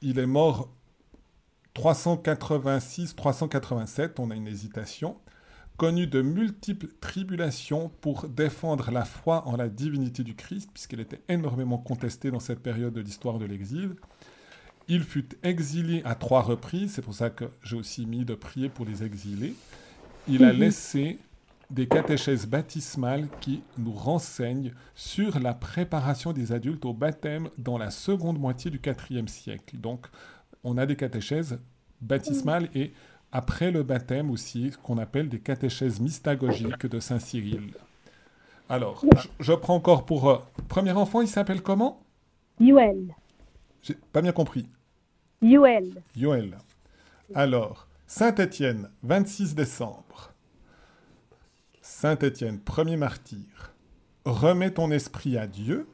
il est mort 386-387, on a une hésitation. Connu de multiples tribulations pour défendre la foi en la divinité du Christ, puisqu'elle était énormément contestée dans cette période de l'histoire de l'Exil. Il fut exilé à trois reprises, c'est pour ça que j'ai aussi mis de prier pour les exilés. Il a Mhm. laissé des catéchèses baptismales qui nous renseignent sur la préparation des adultes au baptême dans la seconde moitié du IVe siècle. Donc, on a des catéchèses baptismales et après le baptême aussi, qu'on appelle des catéchèses mystagogiques de Saint Cyril. Alors, je, je prends encore pour euh, premier enfant, il s'appelle comment? Yoel. J'ai pas bien compris. Yoel. Yoel. Alors, Saint-Étienne, 26 décembre. Saint-Étienne, premier martyr. Remets ton esprit à Dieu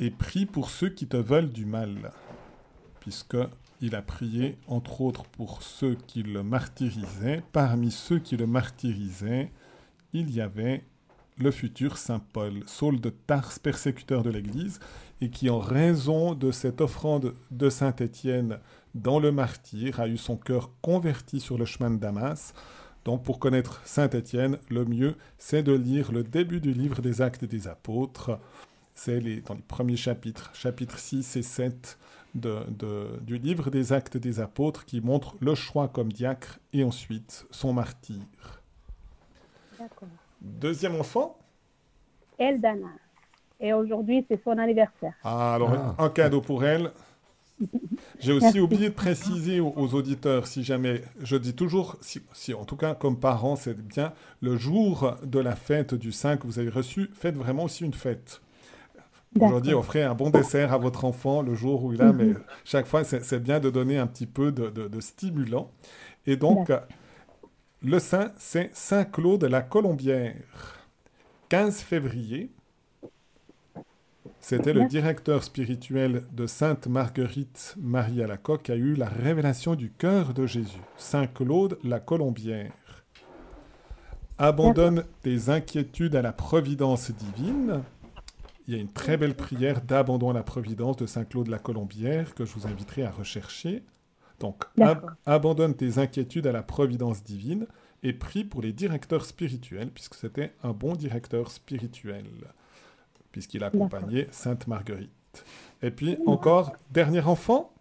et prie pour ceux qui te veulent du mal, puisque il a prié entre autres pour ceux qui le martyrisaient. Parmi ceux qui le martyrisaient, il y avait le futur Saint Paul, Saul de Tarse, persécuteur de l'Église, et qui, en raison de cette offrande de Saint Étienne dans le martyr, a eu son cœur converti sur le chemin de Damas. Donc, pour connaître Saint Étienne, le mieux, c'est de lire le début du livre des Actes des Apôtres. C'est dans les premiers chapitres, chapitres 6 et 7 de, de- du livre des Actes des Apôtres, qui montre le choix comme diacre et ensuite son martyr. D'accord. Deuxième enfant Eldana. Et aujourd'hui, c'est son anniversaire. Ah, alors un cadeau pour elle. J'ai aussi Merci. oublié de préciser aux, aux auditeurs, si jamais, je dis toujours, si, si en tout cas comme parents, c'est bien, le jour de la fête du 5 que vous avez reçu, faites vraiment aussi une fête. Aujourd'hui, offrez un bon dessert à votre enfant le jour où il a, Mhm. mais chaque fois, c'est c'est bien de donner un petit peu de, de- de stimulant. Et donc, le saint, c'est Saint Claude la Colombière. 15 février, c'était le directeur spirituel de Sainte Marguerite Marie Alacoque qui a eu la révélation du cœur de Jésus. Saint Claude la Colombière. Abandonne tes inquiétudes à la providence divine. Il y a une très belle prière d'abandon à la providence de Saint Claude la Colombière que je vous inviterai à rechercher. Donc, ab- abandonne tes inquiétudes à la providence divine et prie pour les directeurs spirituels, puisque c'était un bon directeur spirituel, puisqu'il accompagnait Sainte Marguerite. Et puis encore, dernier enfant,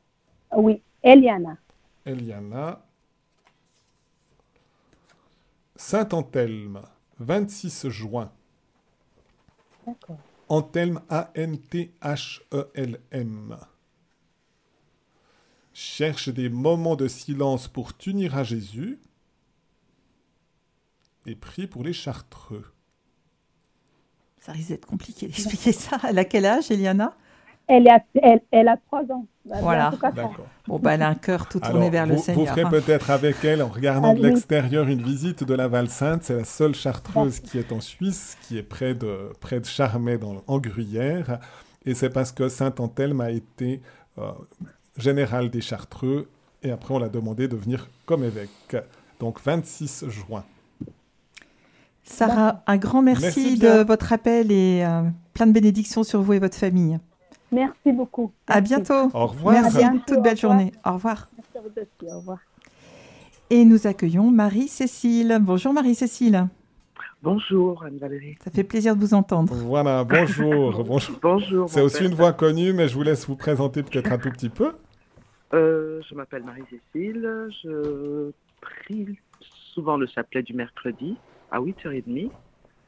Oui, Eliana. Eliana. Saint Anthelme, 26 juin. D'accord. Anthelme, A-N-T-H-E-L-M. Cherche des moments de silence pour t'unir à Jésus et prie pour les chartreux. Ça risque d'être compliqué d'expliquer ça. Elle a quel âge, Eliana? Elle, a, elle, elle a trois ans. Bah, Voilà. Bon, bah, elle a un cœur tout tourné Alors, vers vous, le vous Seigneur. ferez hein. peut-être avec elle, en regardant Ah de l'extérieur, une visite de la Val-Sainte. C'est la seule chartreuse qui est en Suisse, qui est près de, près de Charmey, dans, en Gruyère. Et c'est parce que Saint-Anthelme a été euh, général des Chartreux. Et après, on l'a demandé de venir comme évêque. Donc, 26 juin. Sarah, un grand merci, Merci de votre appel et euh, plein de bénédictions sur vous et votre famille. Merci beaucoup. À bientôt. Au revoir. Merci. À bientôt, Toute au belle revoir. journée. Au revoir. Merci à vous aussi. Au revoir. Et nous accueillons Marie-Cécile. Bonjour Marie-Cécile. Bonjour Anne-Valérie. Ça fait plaisir de vous entendre. Voilà, bonjour. [laughs] bonjour. Bonjour. C'est aussi père. une voix connue, mais je vous laisse vous présenter peut-être un tout petit peu. Euh, je m'appelle Marie-Cécile. Je prie souvent le chapelet du mercredi à 8h30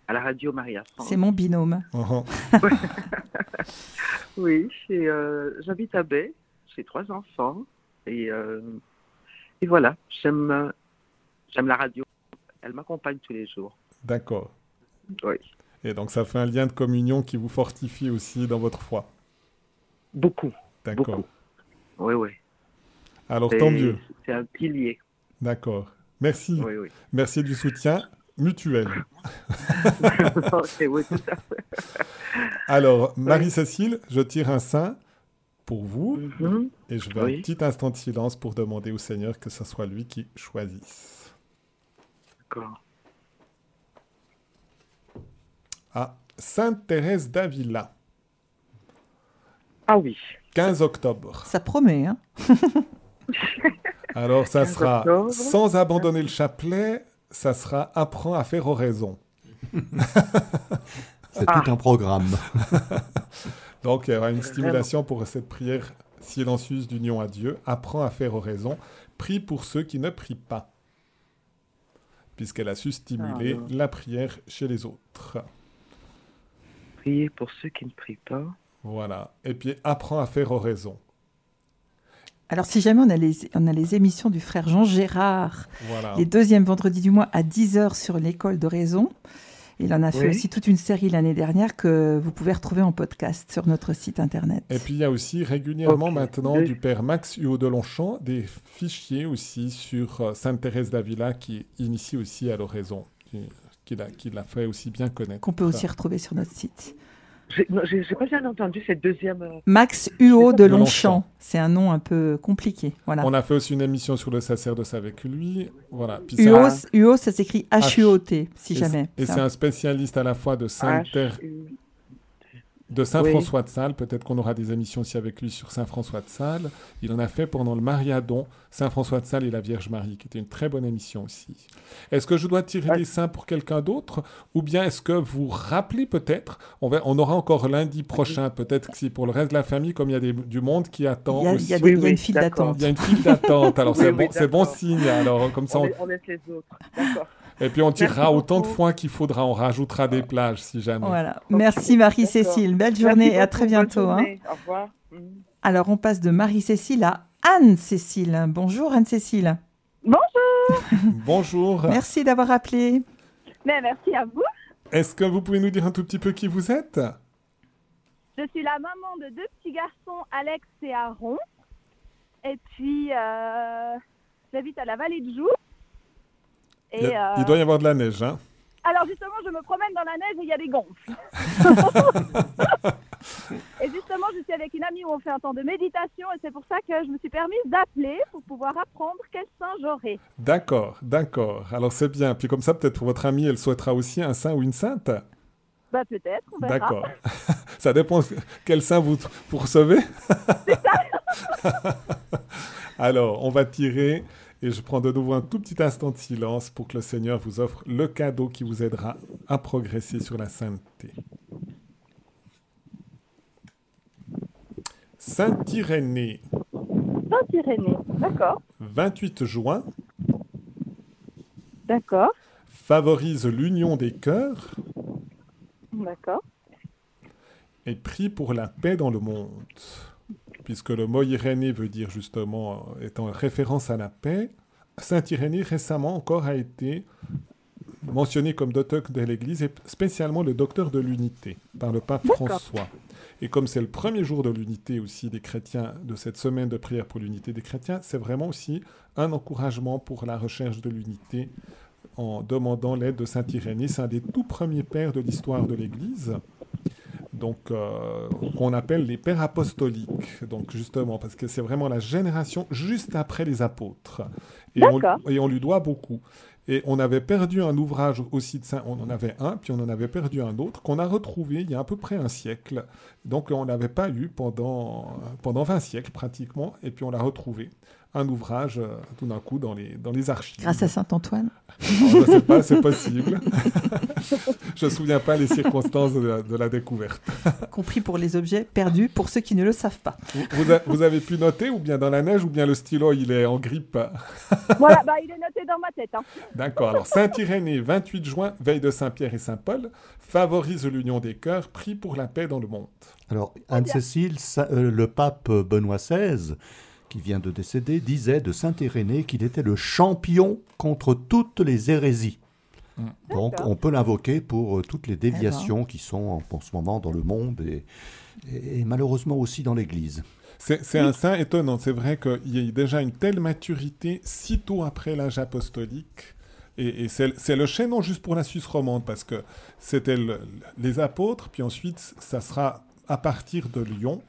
à la radio Maria France. C'est mon binôme. Mhm. [laughs] Oui, euh, j'habite à Baie. J'ai trois enfants. Et, euh, et voilà, j'aime, j'aime la radio. Elle m'accompagne tous les jours. D'accord. Oui, Et donc, ça fait un lien de communion qui vous fortifie aussi dans votre foi. beaucoup. D'accord. Beaucoup. Oui, oui. Alors, tant mieux. C'est un pilier. D'accord. Merci. Oui, oui. Merci du soutien mutuel. [laughs] [laughs] Oui, tout à fait. Alors, Marie-Cécile, je tire un sein pour vous Mhm. et je vais Oui. un petit instant de silence pour demander au Seigneur que ce soit lui qui choisisse. D'accord. Ah, Sainte Thérèse d'Avila, Ah oui. 15 octobre. Ça promet, hein [laughs] [laughs] Alors, ça 15 sera sans abandonner le chapelet, ça sera apprends à faire oraison. [laughs] C'est Ah. tout un programme. [laughs] Donc, il y aura une stimulation pour cette prière silencieuse d'union à Dieu. Apprends à faire oraison. Prie pour ceux qui ne prient pas. Puisqu'elle a su stimuler Ah, la prière chez les autres. Priez pour ceux qui ne prient pas. Voilà. Et puis, apprends à faire oraison. Alors, si jamais on a, les, on a les émissions du frère Jean Gérard, Voilà. les deuxièmes vendredis du mois à 10h sur l'école d'oraison, il en a fait Oui. aussi toute une série l'année dernière que vous pouvez retrouver en podcast sur notre site internet. Et puis, il y a aussi régulièrement maintenant Oui. du père Max Huot de Longchamp des fichiers aussi sur euh, Sainte Thérèse d'Avila qui initie aussi à l'oraison. qui- qui l'a fait aussi bien connaître. Qu'on peut aussi retrouver sur notre site. J'ai non, j'ai- pas bien entendu cette deuxième. euh, Max Huot de Longchamp. C'est un nom un peu compliqué. Voilà. On a fait aussi une émission sur le sacerdoce avec lui. Voilà. Puis Huot, ça- ça s'écrit H-U-O-T, si et jamais. c'est- Et c'est un spécialiste à la fois de Sainte Thérèse. H-U- De Saint Oui. François de Sales, peut-être qu'on aura des émissions aussi avec lui sur Saint François de Sales. Il en a fait pendant le Mariadon, Saint François de Sales et la Vierge Marie, qui était une très bonne émission aussi. Est-ce que je dois tirer des saints pour quelqu'un d'autre? Ou bien est-ce que vous rappelez peut-être? On, va- on aura encore lundi prochain, peut-être que si pour le reste de la famille, comme il y a des- du monde qui attend Il y a, aussi. il y a des- Oui, il y a oui, une file d'attente. Il y a une file d'attente, alors Oui, c'est oui, bon, c'est bon signe. Alors, comme ça, On, on- laisse- on laisse les autres. D'accord. Et puis on tirera Merci autant de fois qu'il faudra, on rajoutera des plages si jamais. Voilà. Merci Marie-Cécile. Belle journée et à très bientôt. hein. Au revoir. Mhm. Alors, on passe de Marie-Cécile à Anne-Cécile. Bonjour Anne-Cécile. Bonjour. [laughs] Bonjour. Merci d'avoir appelé. Mais merci à vous. Est-ce que vous pouvez nous dire un tout petit peu qui vous êtes? Je suis la maman de deux petits garçons, Alex et Aaron. Et puis, euh, j'habite à la vallée de Joux. Et, il, y a- euh, il doit y avoir de la neige, hein Alors justement, je me promène dans la neige et il y a des gonfles. [laughs] et justement, je suis avec une amie où on fait un temps de méditation et c'est pour ça que je me suis permise d'appeler pour pouvoir apprendre quel saint j'aurai. D'accord, d'accord. Alors c'est bien. Puis comme ça, peut-être pour votre amie, elle souhaitera aussi un saint ou une sainte? Bah peut-être, on verra. D'accord. [laughs] ça dépend quel saint vous, vous recevez. [laughs] Alors, on va tirer et je prends de nouveau un tout petit instant de silence pour que le Seigneur vous offre le cadeau qui vous aidera à progresser sur la sainteté. Saint Irénée, Saint Irénée, d'accord, 28 juin, d'accord, favorise l'union des cœurs d'accord. et prie pour la paix dans le monde. Puisque le mot Irénée veut dire justement, euh, étant référence à la paix, Saint Irénée récemment encore a été mentionné comme docteur de l'Église et spécialement le docteur de l'unité par le pape. François. Et comme c'est le premier jour de l'unité aussi des chrétiens, de cette semaine de prière pour l'unité des chrétiens, c'est vraiment aussi un encouragement pour la recherche de l'unité en demandant l'aide de Saint Irénée. C'est un des tout premiers pères de l'histoire de l'Église donc euh, qu'on appelle les pères apostoliques, donc justement parce que c'est vraiment la génération juste après les apôtres, et on, et on lui doit beaucoup. Et on avait perdu un ouvrage aussi de Saint, on en avait un, puis on en avait perdu un autre qu'on a retrouvé il y a à peu près un siècle. Donc on n'avait pas eu pendant pendant 20 siècles pratiquement, et puis on l'a retrouvé un ouvrage euh, tout d'un coup dans les dans les archives. Grâce à Saint-Antoine. Je ne sais pas, c'est possible. [laughs] Je ne me souviens pas les circonstances de la, de la découverte. Compris pour les objets perdus, pour ceux qui ne le savent pas. Vous, vous a- vous avez pu noter, ou bien dans la neige, ou bien le stylo, il est en grippe? Voilà, bah, il est noté dans ma tête. Hein. D'accord. Alors, Saint-Irénée, 28 juin, veille de Saint-Pierre et Saint-Paul, favorise l'union des cœurs, prie pour la paix dans le monde. Alors, Anne-Cécile, euh, le pape Benoît XVI, qui vient de décéder, disait de Saint-Irénée qu'il était le champion contre toutes les hérésies. Donc, on peut l'invoquer pour euh, toutes les déviations qui sont en, en ce moment dans le monde et, et- et malheureusement aussi dans l'Église. C'est c'est un saint étonnant. C'est vrai qu'il y a eu déjà une telle maturité sitôt après l'âge apostolique. Et, et c'est c'est le chaînon juste pour la Suisse romande, parce que c'était le- les apôtres, puis ensuite, ça sera à partir de Lyon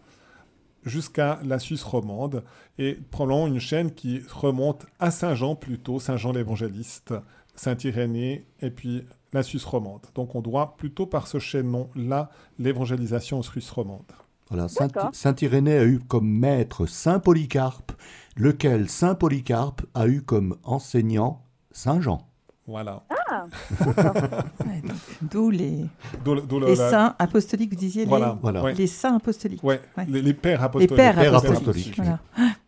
jusqu'à la Suisse romande, et probablement une chaîne qui remonte à Saint-Jean plutôt, Saint-Jean l'évangéliste, Saint-Irénée, et puis la Suisse romande. Donc on doit plutôt par ce chaînon-là l'évangélisation en Suisse romande. Voilà, Saint, D'accord. Saint Irénée a eu comme maître Saint Polycarpe, lequel Saint Polycarpe a eu comme enseignant Saint Jean. Voilà. Ah, Ouais, D'où les, D'où le- d'où le- les la- saints apostoliques, vous disiez Voilà, les, voilà. Ouais. les saints apostoliques. Ouais, Ouais. Les, les pères Les apostoliques. pères Pères apostoliques. apostoliques.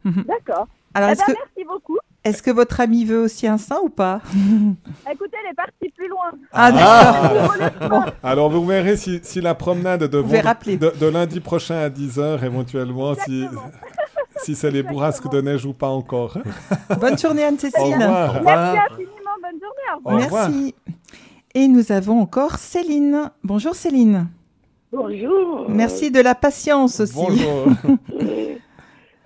Voilà. [laughs] d'accord. Alors, Eh est-ce ben, que, merci beaucoup. est-ce que votre ami veut aussi un saint ou pas Écoutez, elle est partie plus loin. Ah, d'accord. Bon. [laughs] Alors vous verrez si, si la promenade de, rappeler. de, de lundi prochain à 10h éventuellement, si, si c'est les bourrasques de neige ou pas encore. Bonne journée Au Anne-Cécile. revoir. Merci. Au revoir. Merci. Et nous avons encore Céline. Bonjour Céline. Bonjour. Merci de la patience aussi. Bonjour. [laughs]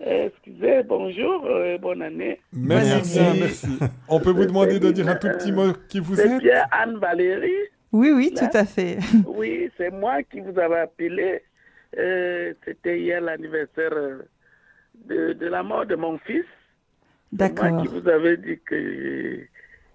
Euh, excusez, bonjour et bonne année. Merci bien, merci. On peut vous demander de dire un tout petit mot qui vous C'est êtes bien Anne-Valérie. Oui, oui, Là. tout à fait. [laughs] Oui, c'est moi qui vous avais appelé. Euh, C'était hier l'anniversaire euh, de, de la mort de mon fils. C'est Moi D'accord. qui vous avais dit que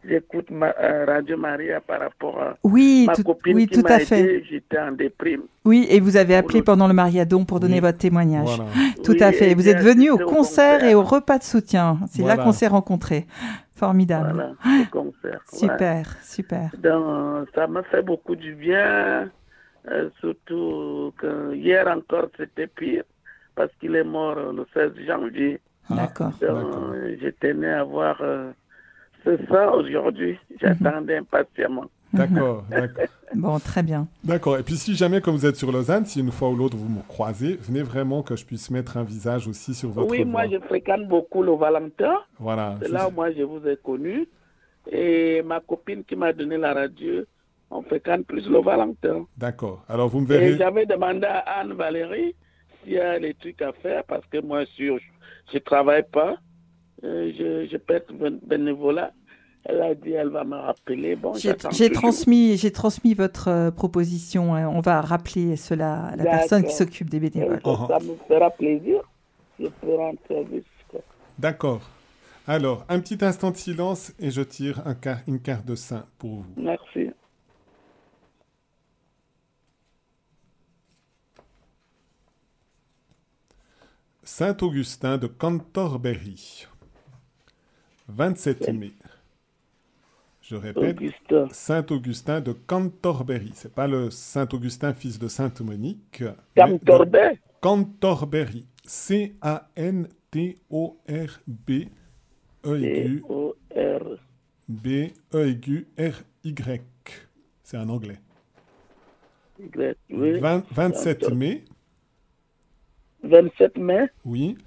j'écoute ma, euh, Radio Maria par rapport à Oui, ma tout- copine oui, qui tout m'a à fait. aidé. J'étais en déprime. Oui, et vous avez appelé pendant le Mariadon pour donner votre témoignage. Voilà. Tout Oui, à fait. et Vous êtes venu au concert concert. et au repas de soutien. C'est là qu'on s'est rencontrés. Formidable. Voilà, au concert. ouais. Super, super. Donc, ça me fait beaucoup du bien, euh, surtout que hier encore c'était pire, parce qu'il est mort le 16 janvier. D'accord. Donc, euh, je tenais à voir euh, ce ça aujourd'hui. J'attendais impatiemment. D'accord, [laughs] d'accord. Bon, très bien. D'accord. Et puis si jamais, comme vous êtes sur Lausanne, si une fois ou l'autre vous me croisez, venez vraiment que je puisse mettre un visage aussi sur votre Oui, voix. moi je fréquente beaucoup le Valentin. Voilà. C'est là où moi je vous ai connu. Et ma copine qui m'a donné la radio, on fréquente plus le Valentin. D'accord. Alors vous me Et verrez. j'avais demandé à Anne-Valérie s'il y a des trucs à faire parce que moi, sur, je ne travaille pas. Euh, je, je peux être bén- bénévolat. Elle a dit elle va me rappeler. Bon, J'ai transmis, j'ai transmis votre euh, proposition. hein. On va rappeler cela à la personne qui s'occupe des bénévoles. Ça, ça me fera plaisir. Je peux rendre service. quoi. D'accord. Alors, un petit instant de silence et je tire un quart- une carte de saint pour vous. Merci. Saint Augustin de Canterbury. 27 mai. Je répète, Augustin. Saint Augustin de Canterbury. C'est pas le Saint Augustin, fils de Sainte Monique. mais de Canterbury. Canterbury. C-A-N-T-O-R-B. E aigu. T-O-R. B E aigu R Y. C'est en anglais. Y, oui. Vingt- 27 mai. 27 mai? Oui.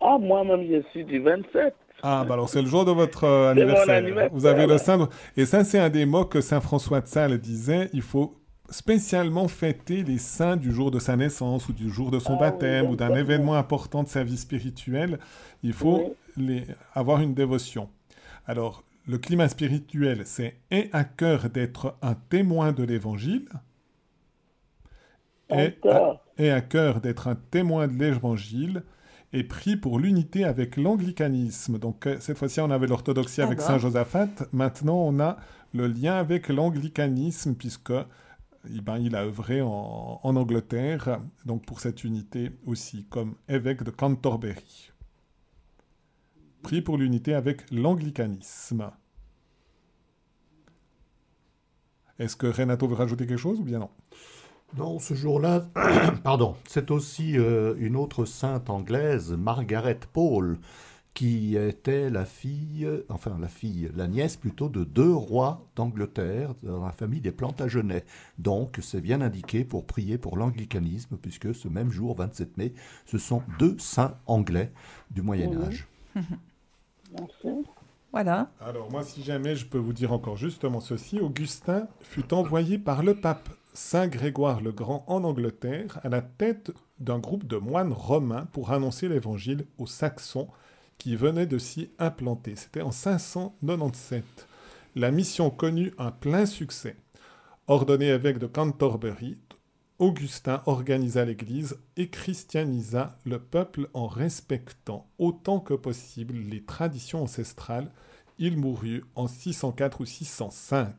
Ah, moi-même, je suis du 27. Ah, bah alors c'est le jour de votre euh, anniversaire. anniversaire, Vous avez le saint. Et ça, c'est un des mots que saint François de Sales disait. Il faut spécialement fêter les saints du jour de sa naissance ou du jour de son baptême ou d'un événement important de sa vie spirituelle, il faut les, avoir une dévotion. Alors, le climat spirituel, c'est et à cœur d'être un témoin de l'évangile, et à cœur d'être un témoin de l'évangile, et pris pour l'unité avec l'anglicanisme. Donc euh, cette fois-ci, on avait l'orthodoxie avec. Saint Josaphat. Maintenant, on a le lien avec l'anglicanisme, puisque eh ben, il a œuvré en, en Angleterre, donc pour cette unité aussi, comme évêque de Canterbury. Pris pour l'unité avec l'anglicanisme. Est-ce que Renato veut rajouter quelque chose ou bien non? Non, ce jour-là, [clears throat] pardon, c'est aussi euh, une autre sainte anglaise, Margaret Paul, qui était la fille, enfin la fille, la nièce plutôt de deux rois d'Angleterre dans la famille des Plantagenets. Donc c'est bien indiqué pour prier pour l'anglicanisme, puisque ce même jour, 27 mai, ce sont deux saints anglais du Moyen Âge. [laughs] Voilà. Alors moi, si jamais je peux vous dire encore justement ceci, Augustin fut envoyé par le pape Saint Grégoire le Grand en Angleterre à la tête d'un groupe de moines romains pour annoncer l'évangile aux Saxons qui venaient de s'y implanter. C'était en 597. La mission connut un plein succès. Ordonné évêque de Canterbury, Augustin organisa l'Église et christianisa le peuple en respectant autant que possible les traditions ancestrales. Il mourut en 604 ou 605.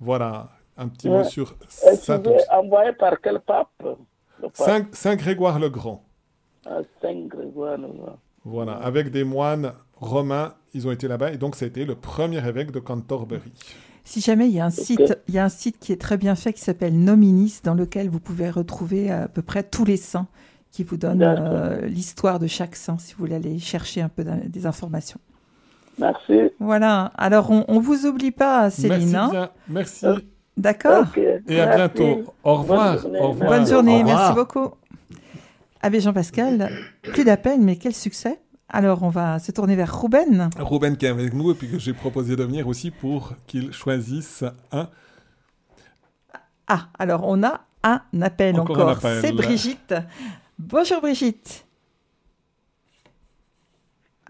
Voilà un petit mot sur Et Saint, tu es envoyé par quel pape Le pape Saint- Saint Grégoire le Grand. Ah, Saint Grégoire le Grand. Voilà, avec des moines romains, ils ont été là-bas et donc c'était le premier évêque de Canterbury. Si jamais il y a un site, il y a un site qui est très bien fait qui s'appelle Nominis, dans lequel vous pouvez retrouver à peu près tous les saints, qui vous donne D'accord. euh, l'histoire de chaque saint, si vous voulez aller chercher un peu des informations. Merci. Voilà. Alors on, on vous oublie pas, Céline. Merci hein. bien, merci. D'accord. Et à Merci. bientôt. Au revoir. Bonne journée. Au revoir. Bonne journée, Au revoir. merci beaucoup. Abbé Jean-Pascal, plus d'appels, mais quel succès. Alors on va se tourner vers Ruben. Ruben qui est avec nous et puis que j'ai proposé de venir aussi pour qu'il choisisse un. Ah, alors on a un appel Encore. C'est Brigitte. Bonjour Brigitte.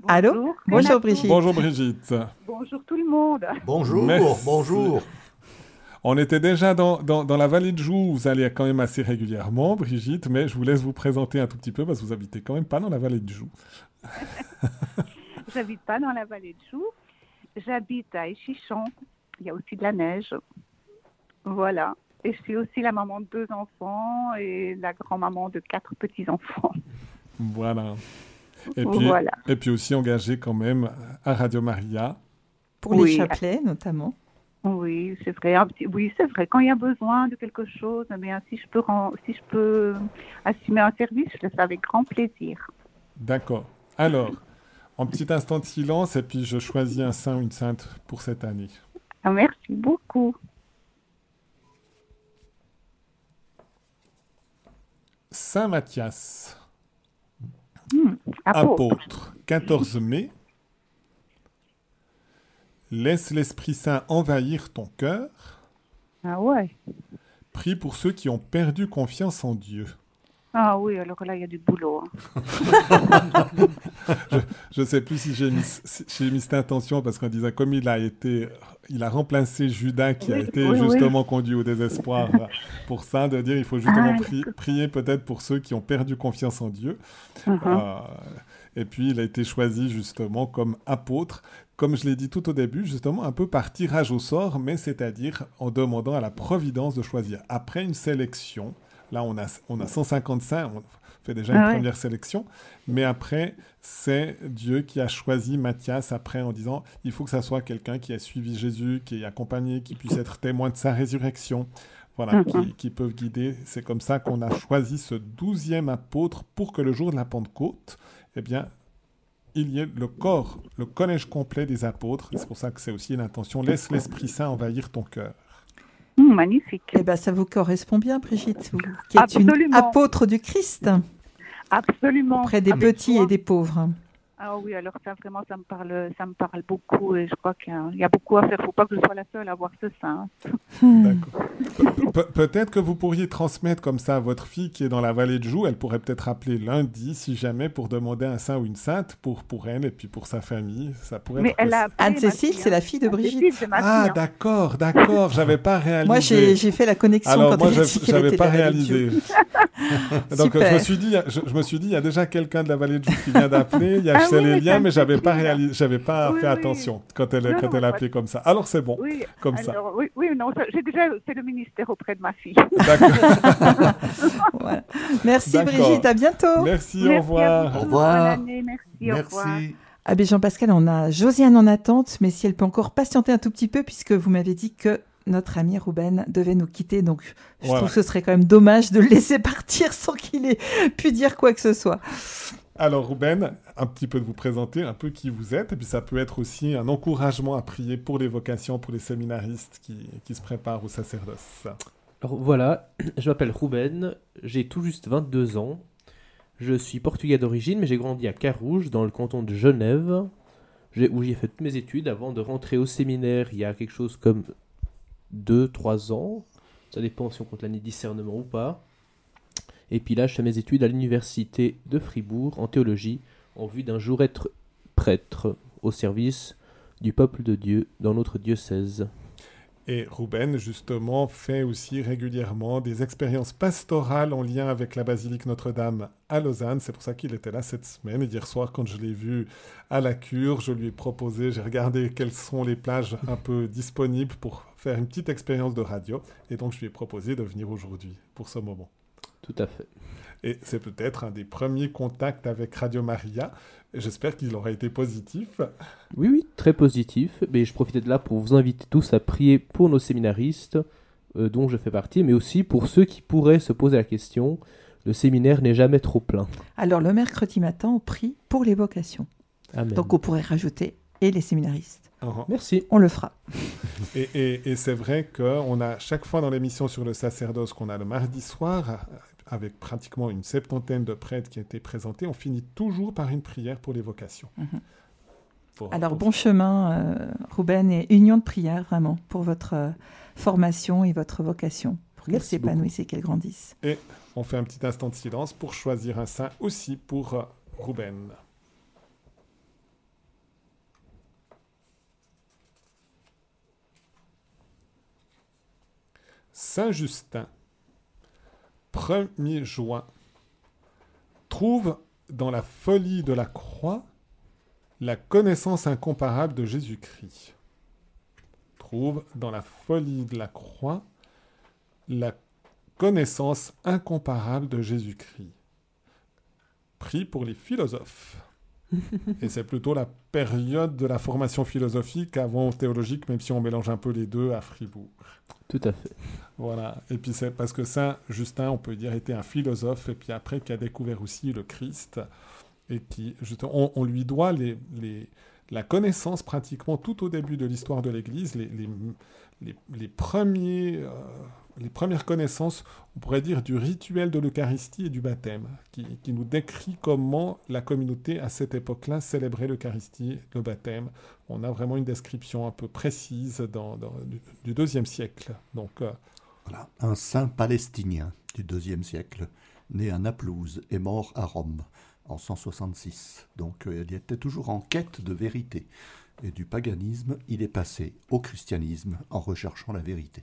Allô? Bonjour. Brigitte. Bonjour Brigitte. Bonjour tout le monde. Bonjour, Merci. bonjour. On était déjà dans, dans, dans la vallée de Joux, vous allez quand même assez régulièrement, Brigitte, mais je vous laisse vous présenter un tout petit peu parce que vous habitez quand même pas dans la vallée de Joux. [laughs] J'habite pas dans la vallée de Joux. J'habite à Échichon. Il y a aussi de la neige. Voilà. Et je suis aussi la maman de deux enfants et la grand-maman de quatre petits-enfants. Voilà. Et puis, Voilà. et puis aussi engagé quand même à Radio Maria. Pour les chapelets notamment. Oui, c'est vrai. Oui, c'est vrai. Quand il y a besoin de quelque chose, eh bien, si je peux, ren- si je peux assumer un service, je le fais avec grand plaisir. D'accord. Alors, en petit instant de silence, et puis je choisis un saint ou une sainte pour cette année. Ah, merci beaucoup. Saint Matthias, Hmm, apôtre. apôtre, 14 mai. Laisse l'Esprit Saint envahir ton cœur. Ah ouais. Prie pour ceux qui ont perdu confiance en Dieu. Ah oui, alors là, il y a du boulot. hein. [laughs] Je ne sais plus si j'ai mis, si j'ai mis cette intention parce qu'en disant comme il a été, il a remplacé Judas qui a été oui, oui. justement conduit au désespoir pour ça, de dire il faut justement Ah, pri- prier peut-être pour ceux qui ont perdu confiance en Dieu. Mhm. Euh, et puis il a été choisi justement comme apôtre, comme je l'ai dit tout au début, justement un peu par tirage au sort, mais c'est-à-dire en demandant à la providence de choisir. Après une sélection, là on a, on a 155, on fait déjà une Ah ouais. première sélection, mais après c'est Dieu qui a choisi Matthias après en disant il faut que ça soit quelqu'un qui a suivi Jésus, qui est accompagné, qui puisse être témoin de sa résurrection. Voilà, qui, qui peuvent guider. C'est comme ça qu'on a choisi ce douzième apôtre pour que le jour de la Pentecôte, eh bien, il y ait le corps, le collège complet des apôtres. C'est pour ça que c'est aussi une intention. Laisse l'Esprit Saint envahir ton cœur. Hmm, magnifique. Eh ben, ça vous correspond bien, Brigitte, vous, qui êtes une Absolument. apôtre du Christ Absolument. auprès des Avec petits et des pauvres. Ah oui, alors ça vraiment, ça me parle, ça me parle beaucoup et je crois qu'il y a- il y, a beaucoup à faire. Faut pas que je sois la seule à voir ce sein. Pe- Peut-être que vous pourriez transmettre comme ça à votre fille qui est dans la vallée de Joux. Elle pourrait peut-être appeler lundi, si jamais, pour demander un saint ou une sainte pour, pour elle et puis pour sa famille. Ça pourrait Mais être elle a Anne-Cécile, fille, c'est hein. la fille de Brigitte. c'est ma Ah, fille, hein. d'accord, d'accord. J'avais pas réalisé. [laughs] Moi, j'ai j'ai fait la connexion Alors quand moi, j'avais pas réalisé. [laughs] [laughs] Donc je me suis dit, je, je me suis dit, il y a déjà quelqu'un de la vallée de Joux qui vient d'appeler. Ah oui, mais Célélia, ça mais j'avais pas réalisé, j'avais pas Oui, fait oui. attention quand elle Non, quand non, elle a appelé comme ça. Alors c'est bon, Oui, comme ça. alors, Oui, oui, non, ça- j'ai déjà fait le ministère auprès de ma fille. [laughs] Voilà. Merci D'accord. Brigitte, à bientôt. Merci, Merci au à revoir. vous tous. Au revoir. Bonne année, merci, au revoir. Merci. Ah ben Jean-Pascal, on a Josiane en attente, mais si elle peut encore patienter un tout petit peu, puisque vous m'avez dit que notre ami Ruben devait nous quitter, donc je Voilà. trouve que ce serait quand même dommage de le laisser [laughs] partir sans qu'il ait pu dire quoi que ce soit. Alors Ruben, un petit peu de vous présenter, un peu qui vous êtes, et puis ça peut être aussi un encouragement à prier pour les vocations, pour les séminaristes qui, qui se préparent au sacerdoce. Alors voilà, [clears throat] je m'appelle Ruben, j'ai tout juste 22 ans. Je suis portugais d'origine, mais j'ai grandi à Carouge, dans le canton de Genève, où j'ai fait toutes mes études avant de rentrer au séminaire il y a quelque chose comme 2-3 ans. Ça dépend si on compte l'année discernement ou pas. Et puis là, je fais mes études à l'université de Fribourg en théologie, en vue d'un jour être prêtre au service du peuple de Dieu dans notre diocèse. Et Ruben, justement, fait aussi régulièrement des expériences pastorales en lien avec la basilique Notre-Dame à Lausanne. C'est pour ça qu'il était là cette semaine. Et hier soir, quand je l'ai vu à la cure, je lui ai proposé, j'ai regardé quelles sont les plages un peu disponibles pour faire une petite expérience de radio. Et donc, je lui ai proposé de venir aujourd'hui pour ce moment. Tout à fait. Et c'est peut-être un des premiers contacts avec Radio Maria. J'espère qu'il aura été positif. Oui, oui, très positif. Mais je profitais de là pour vous inviter tous à prier pour nos séminaristes, euh, dont je fais partie, mais aussi pour ceux qui pourraient se poser la question. Le séminaire n'est jamais trop plein. Alors le mercredi matin, on prie pour les vocations. Amen. Donc on pourrait rajouter et les séminaristes. Uh-huh. Merci. On le fera. [laughs] Et, et- et c'est vrai qu'on a chaque fois dans l'émission sur le sacerdoce qu'on a le mardi soir, avec pratiquement une septantaine de prêtres qui étaient présentés, on finit toujours par une prière pour les vocations. Mhm. Pour- Alors pour- bon chemin, euh, Ruben, et union de prière vraiment pour votre euh, formation et votre vocation, pour qu'elle s'épanouisse et qu'elle grandisse. Et on fait un petit instant de silence pour choisir un saint aussi pour euh, Ruben. Saint Justin, 1er juin, trouve dans la folie de la croix la connaissance incomparable de Jésus-Christ. Trouve dans la folie de la croix la connaissance incomparable de Jésus-Christ. Prie pour les philosophes. [laughs] Et c'est plutôt la période de la formation philosophique avant théologique, même si on mélange un peu les deux à Fribourg. Tout à fait. Voilà. Et puis c'est parce que Saint Justin, on peut dire, était un philosophe, et puis après qui a découvert aussi le Christ, et qui, justement, on, on lui doit les, les- la connaissance pratiquement tout au début de l'histoire de l'Église, les, les, les- les premiers, euh, les premières connaissances, on pourrait dire, du rituel de l'Eucharistie et du baptême, qui, nous décrit comment la communauté à cette époque-là célébrait l'Eucharistie, le baptême. On a vraiment une description un peu précise du, deuxième siècle. Donc, euh, Voilà, un saint palestinien du IIe siècle, né à Naplouse et mort à Rome en 166. Donc euh, il était toujours en quête de vérité. Et du paganisme, il est passé au christianisme en recherchant la vérité.